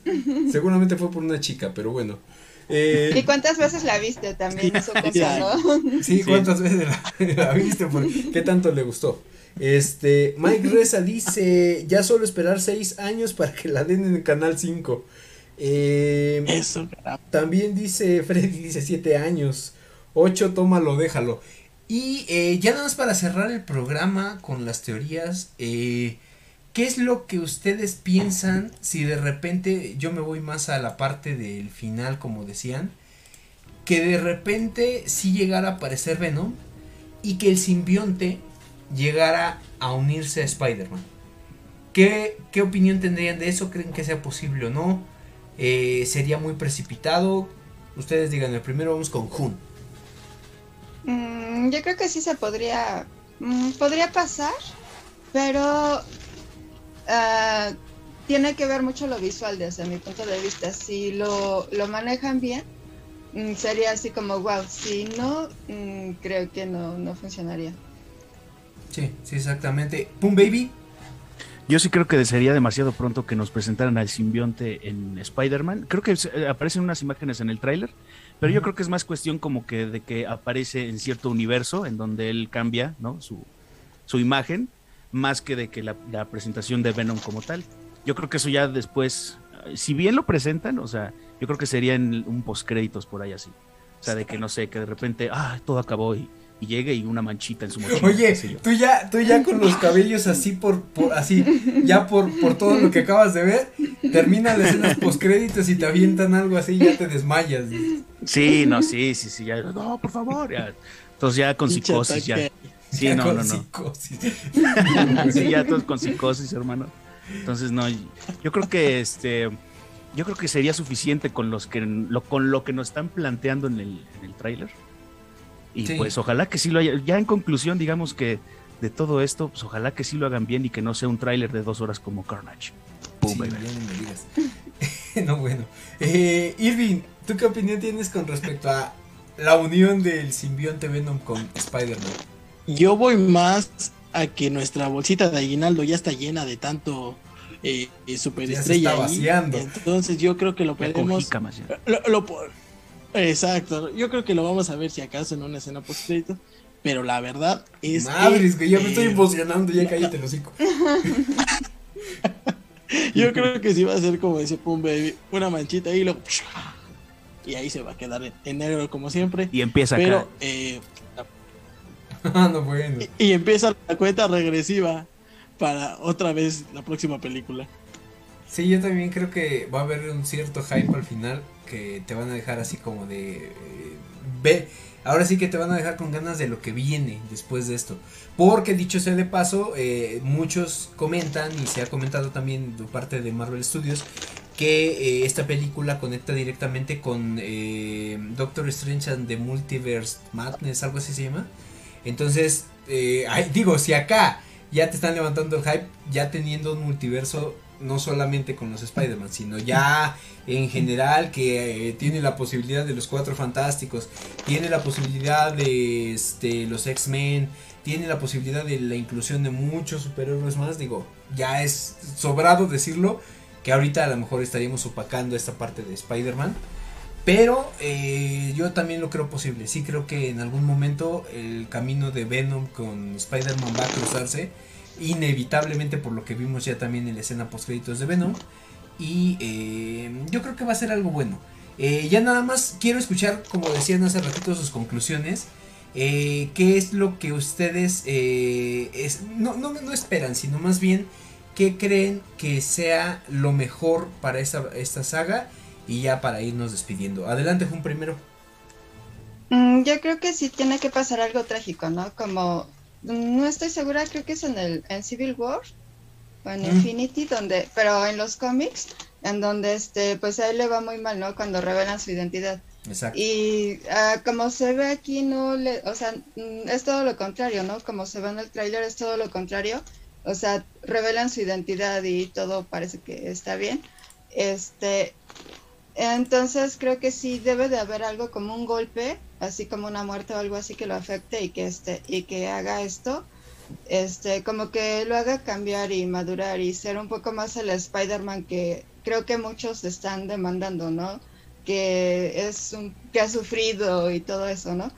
Seguramente fue por una chica, pero bueno. Eh, ¿Y cuántas veces la viste también? Eso [laughs] ¿no? Sí, ¿cuántas veces la, la viste? ¿Qué tanto le gustó? Este, Mike Reza dice, ya solo esperar seis años para que la den en el canal 5. Eh, Eso, También dice Freddy, dice siete años. Ocho, tómalo, déjalo. Y eh, ya nada más para cerrar el programa con las teorías, eh, ¿qué es lo que ustedes piensan si de repente yo me voy más a la parte del final, como decían, que de repente si llegara a aparecer Venom y que el simbionte llegara a unirse a Spider-Man. ¿Qué, ¿Qué, opinión tendrían de eso? ¿Creen que sea posible o no? Eh, ¿Sería muy precipitado? Ustedes díganme, primero vamos con Jun. Mm, yo creo que sí se podría, mm, podría pasar, pero ah, tiene que ver mucho lo visual desde mi punto de vista. Si lo, lo manejan bien, mm, sería así como, wow, si no, creo que no, no funcionaría. Sí, sí, exactamente. Pum Baby. Yo sí creo que sería demasiado pronto que nos presentaran al simbionte en Spider-Man. Creo que eh, aparecen unas imágenes en el tráiler, pero yo creo que es más cuestión como que de que aparece en cierto universo en donde él cambia, ¿no? Su, su imagen, más que de que la, presentación de Venom como tal. Yo creo que eso ya después, eh, si bien lo presentan, o sea, yo creo que sería en un postcréditos por ahí así. O sea, de que no sé, que de repente, ah, todo acabó y y llegue y una manchita en su mochila. Oye, tú ya, tú ya con los cabellos así por, por así, ya por, por todo lo que acabas de ver, termina las escenas postcréditos y te avientan algo así y ya te desmayas. Sí, no, sí, sí, sí, ya, no, por favor, ya. Entonces ya con psicosis, ya. Sí, no, no, no. Psicosis. [laughs] sí, ya todos con psicosis, hermano. Entonces, no, yo creo que este, yo creo que sería suficiente con los que, lo, con lo que nos están planteando en el, en el tráiler y pues ojalá que sí lo haya. Ya en conclusión, digamos que de todo esto, pues ojalá que sí lo hagan bien y que no sea un tráiler de dos horas como Carnage. [laughs] no, bueno. Eh, Irving, ¿tú qué opinión tienes con respecto a la unión del simbionte Venom con Spider-Man? Yo voy más a que nuestra bolsita de aguinaldo ya está llena de tanto eh, superestrella. Entonces yo creo que lo podemos. Lo, lo, Exacto, yo creo que lo vamos a ver si acaso en una escena post pero la verdad es Madres, que, ya me estoy emocionando, ya cállate el hocico. [laughs] yo creo que sí va a ser como ese Pum Baby, una manchita y lo [laughs] y ahí se va a quedar en, negro como siempre. Y empieza pero, eh, [laughs] no, bueno. y, y empieza la cuenta regresiva para otra vez la próxima película. Sí, yo también creo que va a haber un cierto hype al final que te van a dejar así como de... Eh, ve, ahora sí que te van a dejar con ganas de lo que viene después de esto. Porque dicho sea de paso, eh, muchos comentan y se ha comentado también de parte de Marvel Studios que eh, esta película conecta directamente con Doctor Strange and the Multiverse Madness, algo así se llama. Entonces, digo, si acá ya te están levantando el hype, ya teniendo un multiverso no solamente con los Spider-Man, sino ya en general que eh, tiene la posibilidad de los Cuatro Fantásticos, tiene la posibilidad de este, los X-Men, tiene la posibilidad de la inclusión de muchos superhéroes más, digo, ya es sobrado decirlo, que ahorita a lo mejor estaríamos opacando esta parte de Spider-Man. Pero eh, yo también lo creo posible. Sí creo que en algún momento el camino de Venom con Spider-Man va a cruzarse inevitablemente por lo que vimos ya también en la escena post créditos de Venom. Y eh, yo creo que va a ser algo bueno. Eh, ya nada más quiero escuchar, como decían hace ratito, sus conclusiones. Eh, ¿Qué es lo que ustedes es, no, no, no, esperan, sino más bien qué creen que sea lo mejor para esta, esta saga? Y ya para irnos despidiendo. Adelante, Jun, primero. Mm, yo creo que sí tiene que pasar algo trágico, ¿no? Como no estoy segura, creo que es en el en Civil War o en Infinity, donde, pero en los cómics, en donde este, pues a él le va muy mal, ¿no? Cuando revelan su identidad. Exacto. Y ah, como se ve aquí, no le, o sea, mm, es todo lo contrario, ¿no? Como se ve en el tráiler, es todo lo contrario. O sea, revelan su identidad y todo parece que está bien. Este, entonces creo que sí debe de haber algo como un golpe, así como una muerte o algo así que lo afecte y que este y que haga esto, este como que lo haga cambiar y madurar y ser un poco más el Spider-Man que creo que muchos están demandando, ¿no? Que es un que ha sufrido y todo eso, ¿no?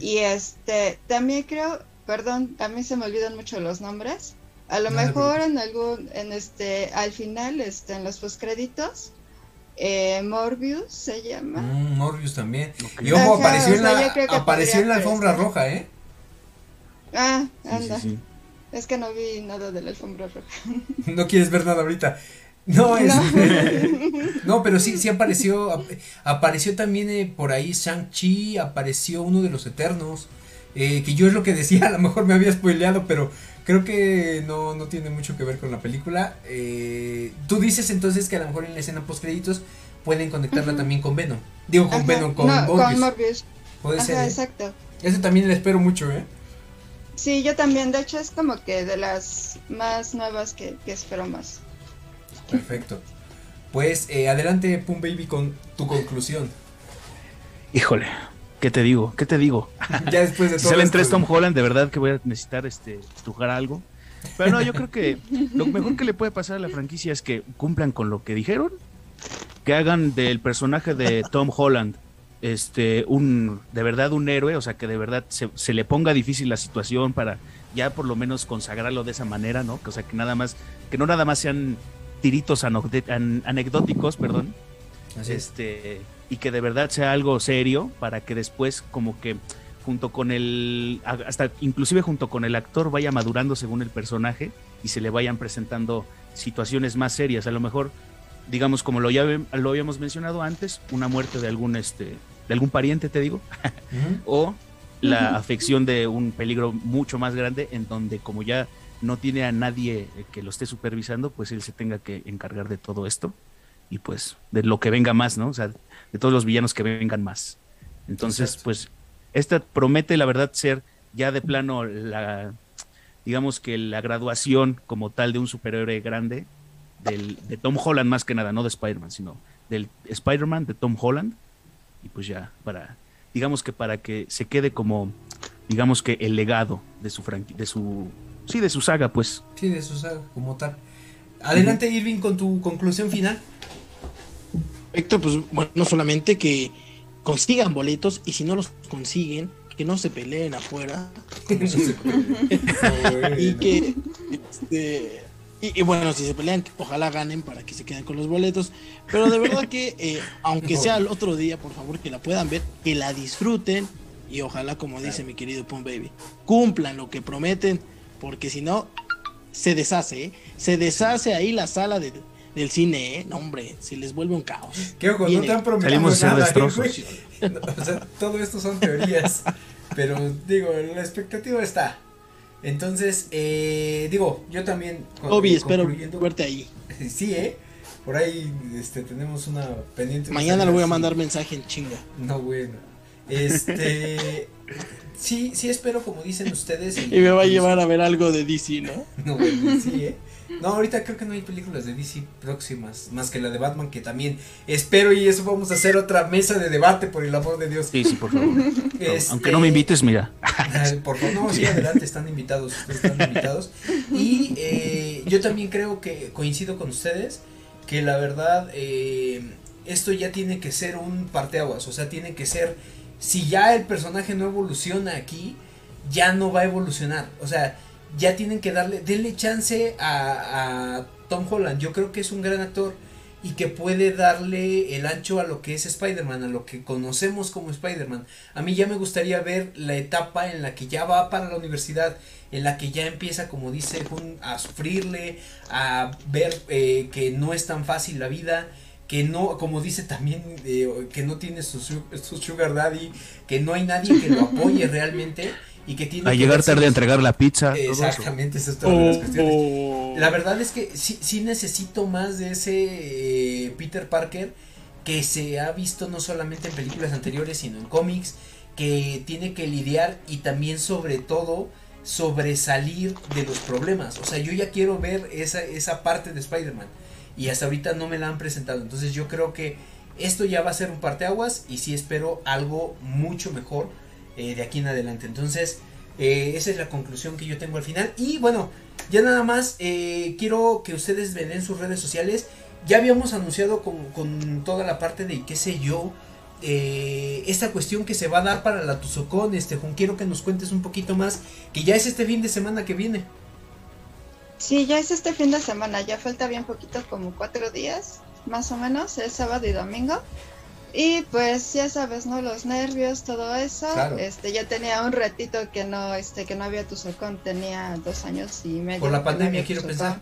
Y este también creo, perdón, a mí se me olvidan mucho los nombres. A lo mejor en algún en este al final este en los postcréditos eh, Morbius se llama. Mm, Morbius también. Y ojo, apareció, en, la, apareció en la alfombra roja, ¿eh? Ah, anda. Es que no vi nada de la alfombra roja. [laughs] no quieres ver nada ahorita. No, es. [laughs] No, pero sí, sí apareció. Apareció también eh, por ahí Shang-Chi, apareció uno de los Eternos. Eh, que yo es lo que decía, [laughs] a lo mejor me había spoileado, pero Creo que no, no tiene mucho que ver con la película. Eh, tú dices entonces que a lo mejor en la escena post créditos pueden conectarla también con Venom. Digo con Venom, con, Morbius. Puede ser. ¿eh? Exacto. Eso también le espero mucho, ¿eh? Sí, yo también. De hecho, es como que de las más nuevas que, espero más. Perfecto. Pues eh, adelante, Pum Baby, con tu conclusión. Híjole, ¿Qué te digo? ¿Qué te digo? [laughs] Ya después de todo. si salen tres Tom Holland, de verdad que voy a necesitar este estrujar algo. Pero no, yo creo que lo mejor que le puede pasar a la franquicia es que cumplan con lo que dijeron, que hagan del personaje de Tom Holland este un de verdad un héroe, o sea, que de verdad se, le ponga difícil la situación para ya por lo menos consagrarlo de esa manera, ¿no? O sea, que nada más que no nada más sean tiritos anecdóticos, perdón. este y que de verdad sea algo serio para que después como que junto con el, hasta inclusive junto con el actor vaya madurando según el personaje y se le vayan presentando situaciones más serias. A lo mejor, digamos, como lo, ya, lo habíamos mencionado antes, una muerte de algún, este, de algún pariente, te digo, [laughs] o la afección de un peligro mucho más grande en donde como ya no tiene a nadie que lo esté supervisando, pues él se tenga que encargar de todo esto y pues de lo que venga más, ¿no? O sea, de todos los villanos que vengan más. Entonces, pues esta promete la verdad ser ya de plano la digamos que la graduación como tal de un superhéroe grande del, de Tom Holland más que nada, no de Spider-Man, sino del Spider-Man de Tom Holland. Y pues ya para digamos que para que se quede como digamos que el legado de su de su sí de su saga pues. Sí de su saga como tal. Adelante Irving con tu conclusión final Perfecto, pues bueno, no solamente que consigan boletos y si no los consiguen, que no se peleen afuera. [laughs] y que este, y, bueno, si se pelean, ojalá ganen para que se queden con los boletos. Pero de verdad que, eh, aunque sea el otro día, por favor, que la puedan ver, que la disfruten. Y ojalá, como dice mi querido Pum Baby, cumplan lo que prometen. Porque si no, se deshace, ¿eh? Se deshace ahí la sala de, del cine, ¿eh? No, hombre, se les vuelve un caos. ¿Qué ojo? No te han prometido nada, [laughs] o sea, todo esto son teorías. pero digo, la expectativa está. Entonces, eh, digo, yo también. Obi, espero verte ahí. [laughs] Sí, ¿eh? Por ahí este, tenemos una pendiente. Mañana le voy a mandar mensaje en chinga. No, bueno. Este. [laughs] sí, sí espero, como dicen ustedes. Y, me va a llevar a ver algo de DC, ¿no? No, bueno, sí, ¿eh? [laughs] No, ahorita creo que no hay películas de DC próximas, más que la de Batman, que también espero y eso vamos a hacer otra mesa de debate, por el amor de Dios. Sí, sí, por favor. Este, Aunque no me invites, mira. Por favor, no, sí, adelante, están invitados, ustedes están invitados. Y eh, yo también creo que coincido con ustedes, que la verdad, eh, esto ya tiene que ser un parteaguas, o sea, tiene que ser, si ya el personaje no evoluciona aquí, ya no va a evolucionar, o sea ya tienen que darle, denle chance a, Tom Holland. Yo creo que es un gran actor y que puede darle el ancho a lo que es Spider-Man, a lo que conocemos como Spider-Man. A mí ya me gustaría ver la etapa en la que ya va para la universidad, en la que ya empieza, como dice a sufrirle, a ver eh, que no es tan fácil la vida, que no, como dice también, eh, que no tiene su, su sugar daddy, que no hay nadie que lo apoye [laughs] realmente y que tiene a llegar tarde a entregar la pizza. Exactamente, eso es todas las cuestiones. Oh. La verdad es que sí, sí necesito más de ese eh, Peter Parker que se ha visto no solamente en películas anteriores, sino en cómics, que tiene que lidiar y también sobre todo sobresalir de los problemas. O sea, yo ya quiero ver esa, esa parte de Spider-Man y hasta ahorita no me la han presentado. Entonces yo creo que esto ya va a ser un parteaguas y sí espero algo mucho mejor eh, de aquí en adelante. Entonces, eh, esa es la conclusión que yo tengo al final. Y bueno, ya nada más eh, quiero que ustedes ven en sus redes sociales. Ya habíamos anunciado con, toda la parte de qué sé yo. esta cuestión que se va a dar para la Tuzocón, este Juan, quiero que nos cuentes un poquito más, que ya es este fin de semana que viene. Sí, ya es este fin de semana, ya falta bien poquito, como cuatro días, más o menos, es sábado y domingo. Y pues ya sabes, ¿no? Los nervios, todo eso. Este, ya tenía un ratito que no, este, que no había tu socón, tenía dos años y medio. Por la pandemia, quiero pensar.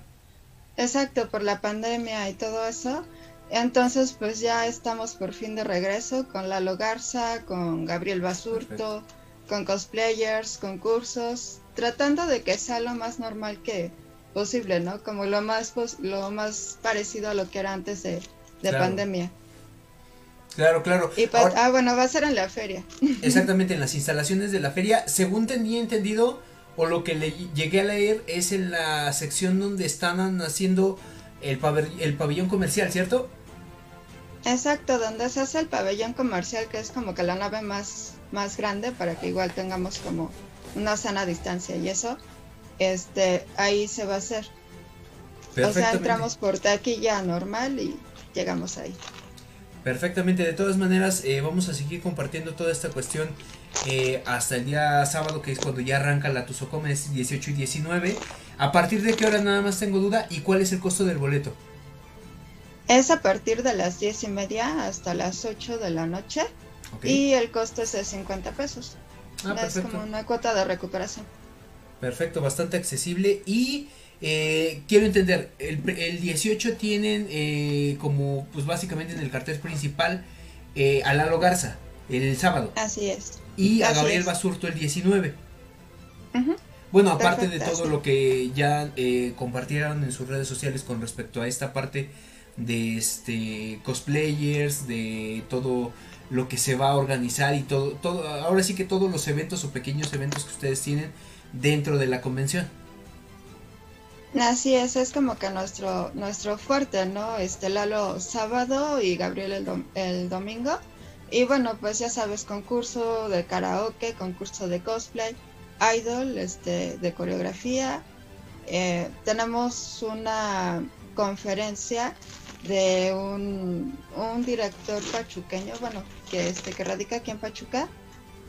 Exacto, por la pandemia y todo eso. Entonces, pues ya estamos por fin de regreso con Lalo Garza, con Gabriel Basurto, con cosplayers, concursos, tratando de que sea lo más normal que posible, ¿no? Como lo más, lo más parecido a lo que era antes de, de pandemia. Claro, claro. Pues, ah, bueno, va a ser en la feria. [laughs] Exactamente, en las instalaciones de la feria. Según tenía entendido, o lo que le llegué a leer, es en la sección donde están haciendo el, el pabellón comercial, ¿cierto? Exacto, donde se hace el pabellón comercial, que es como que la nave más, más grande para que igual tengamos como una sana distancia y eso, este, ahí se va a hacer. O sea, entramos por taquilla normal y llegamos ahí. Perfectamente, de todas maneras eh, vamos a seguir compartiendo toda esta cuestión eh, hasta el día sábado que es cuando ya arranca la Tuzocoma, es 18 y 19. ¿A partir de qué hora nada más tengo duda y cuál es el costo del boleto? Es a partir de las 10 y media hasta las 8 de la noche y el costo es de 50 pesos. Ah, es como una cuota de recuperación. Perfecto, bastante accesible y eh, quiero entender, el, el 18 tienen eh, como pues básicamente en el cartel principal eh, a Lalo Garza el sábado. Así es. Y a Gabriel Basurto el 19. Bueno, aparte de todo lo que ya eh, compartieron en sus redes sociales con respecto a esta parte de este cosplayers, de todo lo que se va a organizar y todo, todo, ahora sí que todos los eventos o pequeños eventos que ustedes tienen dentro de la convención. Así es, es como que nuestro nuestro fuerte, ¿no? Este Lalo sábado y Gabriel el, el domingo. Y bueno, pues ya sabes, concurso de karaoke, concurso de cosplay, idol, este, de coreografía. Eh, tenemos una conferencia de un, un, director pachuqueño, bueno, que este que radica aquí en Pachuca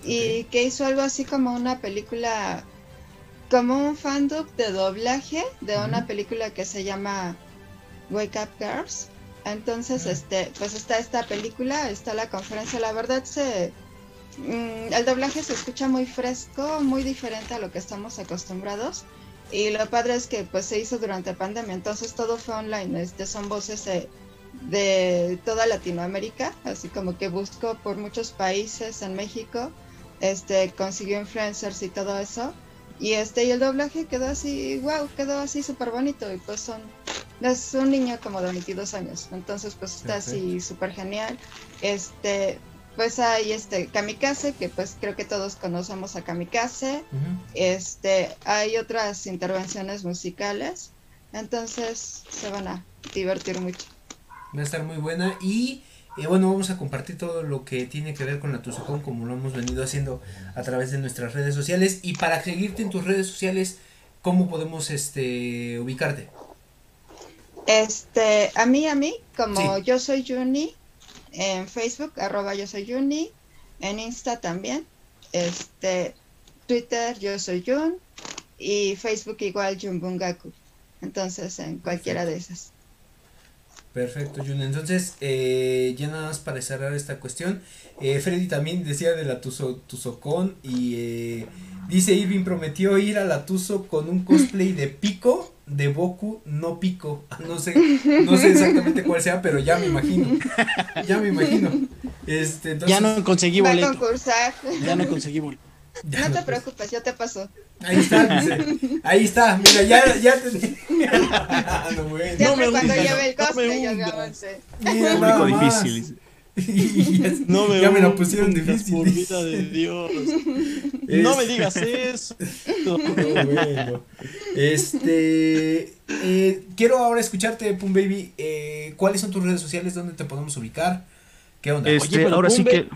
y que hizo algo así como una película como un fandom de doblaje de una película que se llama Wake Up Girls. Entonces, este, pues está esta película, está la conferencia. La verdad se, mm, el doblaje se escucha muy fresco, muy diferente a lo que estamos acostumbrados. Y lo padre es que pues se hizo durante pandemia, entonces todo fue online. Este, son voces de, de toda Latinoamérica, así como que buscó por muchos países en México, este, consiguió influencers y todo eso y este, y el doblaje quedó así, wow, quedó así súper bonito. Y pues son, es un niño como de 22 años. Entonces, pues está así súper genial. Este, pues hay este Kamikaze, que pues creo que todos conocemos a Kamikaze. Este, hay otras intervenciones musicales. Entonces se van a divertir mucho. Va a estar muy buena y y bueno, vamos a compartir todo lo que tiene que ver con la Tuzocón como lo hemos venido haciendo a través de nuestras redes sociales. Y para seguirte en tus redes sociales, ¿cómo podemos este ubicarte? Este, a mí, a mí, como yo soy Juni, en Facebook, arroba yo soy Juni, en Insta también, este, Twitter, yo soy Jun, y Facebook igual Junbungaku. Entonces, en cualquiera de esas. Perfecto, Jun. Entonces, eh, ya nada más para cerrar esta cuestión. Eh, Freddy también decía de la Tuzo, Tuzocon y eh, dice Irving prometió ir a la Tuzo con un cosplay de Pico, de Boku, no Pico. No sé, no sé exactamente cuál sea, pero ya me imagino. Ya me imagino. Este, entonces, ya no conseguí boleto. Ya no conseguí boleto. No te preocupes, ya te pasó. Ahí está, dice. Ahí está, mira, ya, ya te. [laughs] no, bueno. no me cuando lleve el cosplay, no yo avancé. Mira, difícil. [laughs] [laughs] no me ya me lo pusieron difícil. Por vida de Dios. No me digas eso. No, bueno. Este. Eh, quiero ahora escucharte, Pum Baby. Eh, ¿Cuáles son tus redes sociales? ¿Dónde te podemos ubicar? ¿Qué onda? Este, Oye, ahora sí que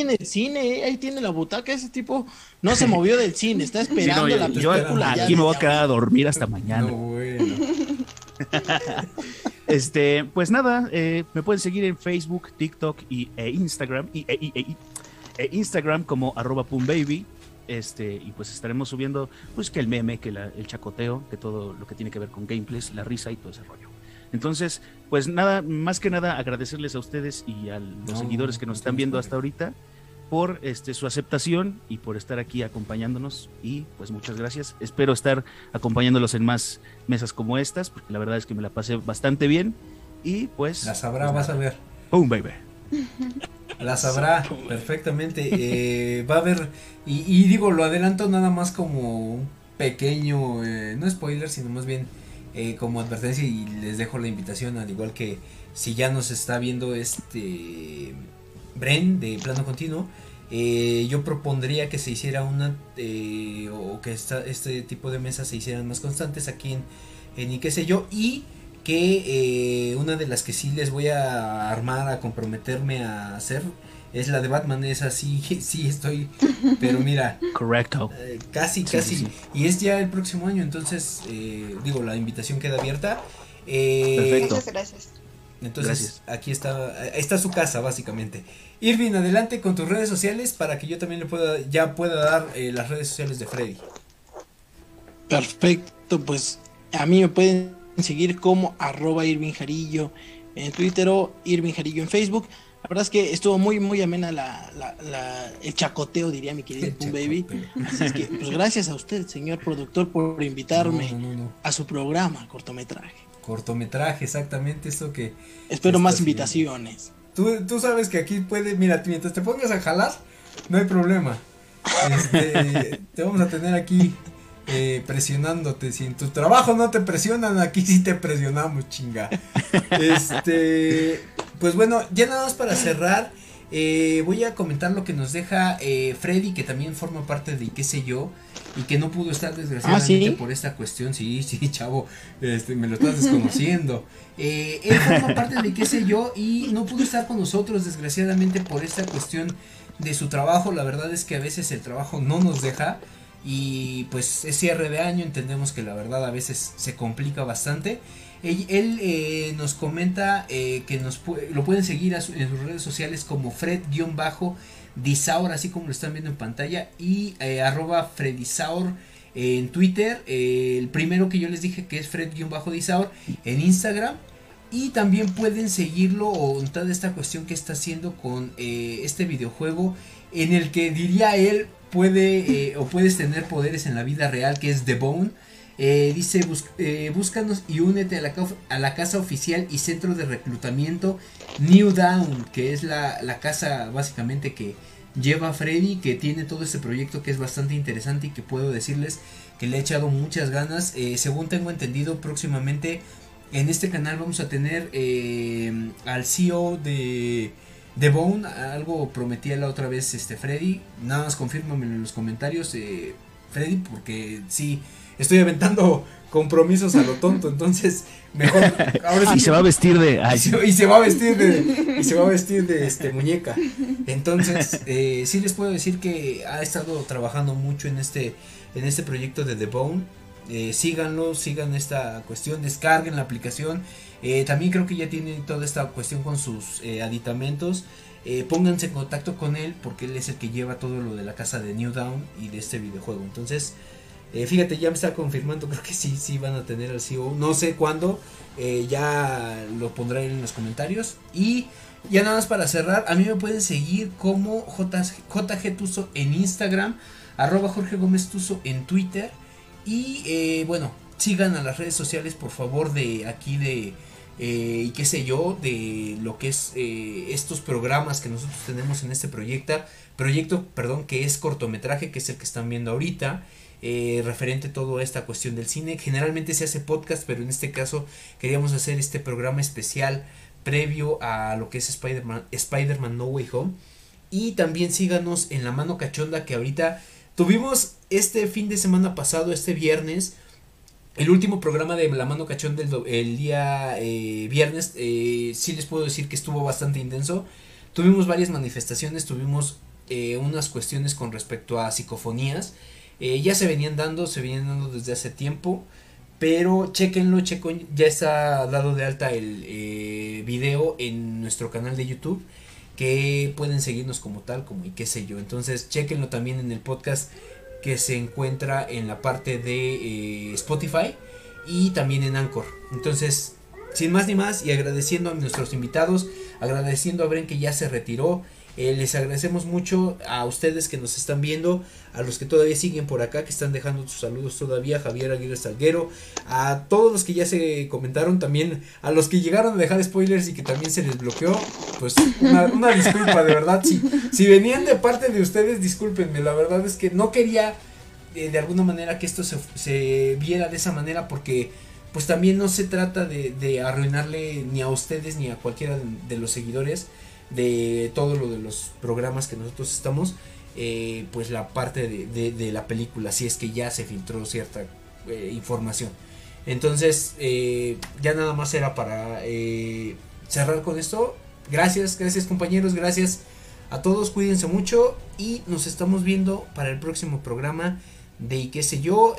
en el cine, eh, ahí tiene la butaca, ese tipo no se [laughs] movió del cine, está esperando la película. Yo aquí me voy a quedar a dormir hasta mañana. [laughs] este, pues nada, eh, me pueden seguir en Facebook, TikTok y, e Instagram, y, e, e, e Instagram como arroba pumbaby. Este, y pues estaremos subiendo, pues que el meme, que el chacoteo, que todo lo que tiene que ver con gameplays, la risa y todo ese rollo. Entonces, pues nada, más que nada agradecerles a ustedes y a los seguidores que nos están viendo hasta ahorita por este su aceptación y por estar aquí acompañándonos y pues muchas gracias. Espero estar acompañándolos en más mesas como estas porque la verdad es que me la pasé bastante bien y pues la sabrá, pues vas a ver. Boom baby. La sabrá perfectamente. Eh, va a haber y, digo lo adelanto nada más como un pequeño eh, no spoiler sino más bien eh, como advertencia y les dejo la invitación al igual que si ya nos está viendo este Bren de plano continuo eh, yo propondría que se hiciera una eh, o que este tipo de mesas se hicieran más constantes aquí en, en qué sé yo y que una de las que sí les voy a armar a comprometerme a hacer es la de Batman, es así, [laughs] sí estoy, pero mira. Correcto. Eh, casi, casi. Y es ya el próximo año, entonces, eh, digo, la invitación queda abierta. Eh, Perfecto. Muchas gracias. Entonces, aquí está, está su casa, básicamente. Irving, adelante con tus redes sociales para que yo también le pueda, ya pueda dar las redes sociales de Freddy. Perfecto, pues a mí me pueden seguir como arroba Irving Jarillo en Twitter o Irving Jarillo en Facebook. La verdad es que estuvo muy, muy amena la, la, el chacoteo, diría mi querido Pum Baby. Así es que, pues gracias a usted, señor productor, por invitarme a su programa, cortometraje. Cortometraje, exactamente, eso que... Espero más invitaciones. Tú, tú sabes que aquí puede, mira, mientras te pongas a jalar, no hay problema. Este, [laughs] te vamos a tener aquí eh, presionándote. Si en tu trabajo no te presionan, aquí sí te presionamos, chinga. Este, pues bueno, ya nada más para cerrar. Eh, voy a comentar lo que nos deja eh, Freddy, que también forma parte de qué sé yo, y que no pudo estar desgraciadamente ¿Ah, por esta cuestión. Sí, sí, chavo, este, me lo estás desconociendo. él forma parte de qué sé yo y no pudo estar con nosotros desgraciadamente por esta cuestión de su trabajo. La verdad es que a veces el trabajo no nos deja. Y pues es cierre de año, entendemos que la verdad a veces se complica bastante. Él, eh, nos comenta eh, que nos lo pueden seguir en sus redes sociales como Fred-Disaur, así como lo están viendo en pantalla, y eh, arroba Fredisaur en Twitter. el primero que yo les dije que es Fred-Disaur en Instagram. Y también pueden seguirlo o toda esta cuestión que está haciendo con este videojuego en el que diría él puede eh, o puedes tener poderes en la vida real, que es The Bone. Eh, dice, eh, búscanos y únete a la, a la, casa oficial y centro de reclutamiento New Down, que es la, casa básicamente que lleva Freddy, que tiene todo este proyecto que es bastante interesante y que puedo decirles que le he echado muchas ganas. según tengo entendido, próximamente en este canal vamos a tener al CEO de The Bone, algo prometía la otra vez este Freddy. Nada más confírmame en los comentarios, eh, Freddy, porque sí, estoy aventando compromisos a lo tonto, entonces mejor [laughs] y se va a vestir de [laughs] y, se, va a vestir de y se va a vestir de este muñeca. Entonces, eh, sí les puedo decir que ha estado trabajando mucho en este en este proyecto de The Bone. Eh, síganlo, sigan esta cuestión, descarguen la aplicación eh, también creo que ya tiene toda esta cuestión con sus eh, aditamentos. Pónganse en contacto con él porque él es el que lleva todo lo de la casa de New Down y de este videojuego. Entonces, fíjate, ya me está confirmando, [laughs] creo que sí, sí van a tener al CEO. No sé cuándo, ya lo pondré en los comentarios. Y ya nada más para cerrar, a mí me pueden seguir como JG Tuso en Instagram, arroba Jorge Gómez Tuso en Twitter. Y bueno, sigan a las redes sociales por favor de aquí de eh, y qué sé yo, de lo que es eh, estos programas que nosotros tenemos en este proyecto, proyecto, perdón, que es cortometraje, que es el que están viendo ahorita, eh, referente a toda esta cuestión del cine. Generalmente se hace podcast, pero en este caso queríamos hacer este programa especial previo a lo que es Spider-Man Spider No Way Home. Y también síganos en la mano cachonda que ahorita tuvimos este fin de semana pasado, este viernes, el último programa de La Mano Cachón del el día eh, viernes, eh, sí les puedo decir que estuvo bastante intenso. Tuvimos varias manifestaciones, tuvimos eh, unas cuestiones con respecto a psicofonías. ya se venían dando, se venían dando desde hace tiempo. Pero chequenlo, checo, ya está dado de alta el video en nuestro canal de YouTube. Que pueden seguirnos como tal, como y qué sé yo. Entonces, chequenlo también en el podcast que se encuentra en la parte de eh, Spotify y también en Anchor. Entonces, sin más ni más y agradeciendo a nuestros invitados, agradeciendo a Bren que ya se retiró, eh, les agradecemos mucho a ustedes que nos están viendo, a los que todavía siguen por acá, que están dejando sus saludos todavía, Javier Aguirre Salguero, a todos los que ya se comentaron, también a los que llegaron a dejar spoilers y que también se les bloqueó, pues una, disculpa, de verdad, si, venían de parte de ustedes, discúlpenme, la verdad es que no quería eh, de alguna manera que esto se, viera de esa manera porque pues también no se trata de, arruinarle ni a ustedes ni a cualquiera de los seguidores de todo lo de los programas que nosotros estamos, eh, pues la parte de, la película, si es que ya se filtró cierta eh, información. Entonces, eh, ya nada más era para cerrar con esto. Gracias, gracias compañeros, gracias a todos, cuídense mucho y nos estamos viendo para el próximo programa de qué sé yo.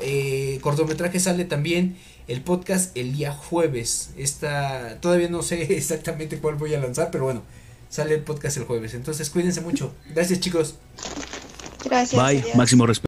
cortometraje sale también el podcast el día jueves. Esta, todavía no sé [laughs] exactamente cuál voy a lanzar, pero bueno, sale el podcast el jueves. Entonces cuídense mucho. Gracias chicos. Gracias. Bye. Máximo respeto.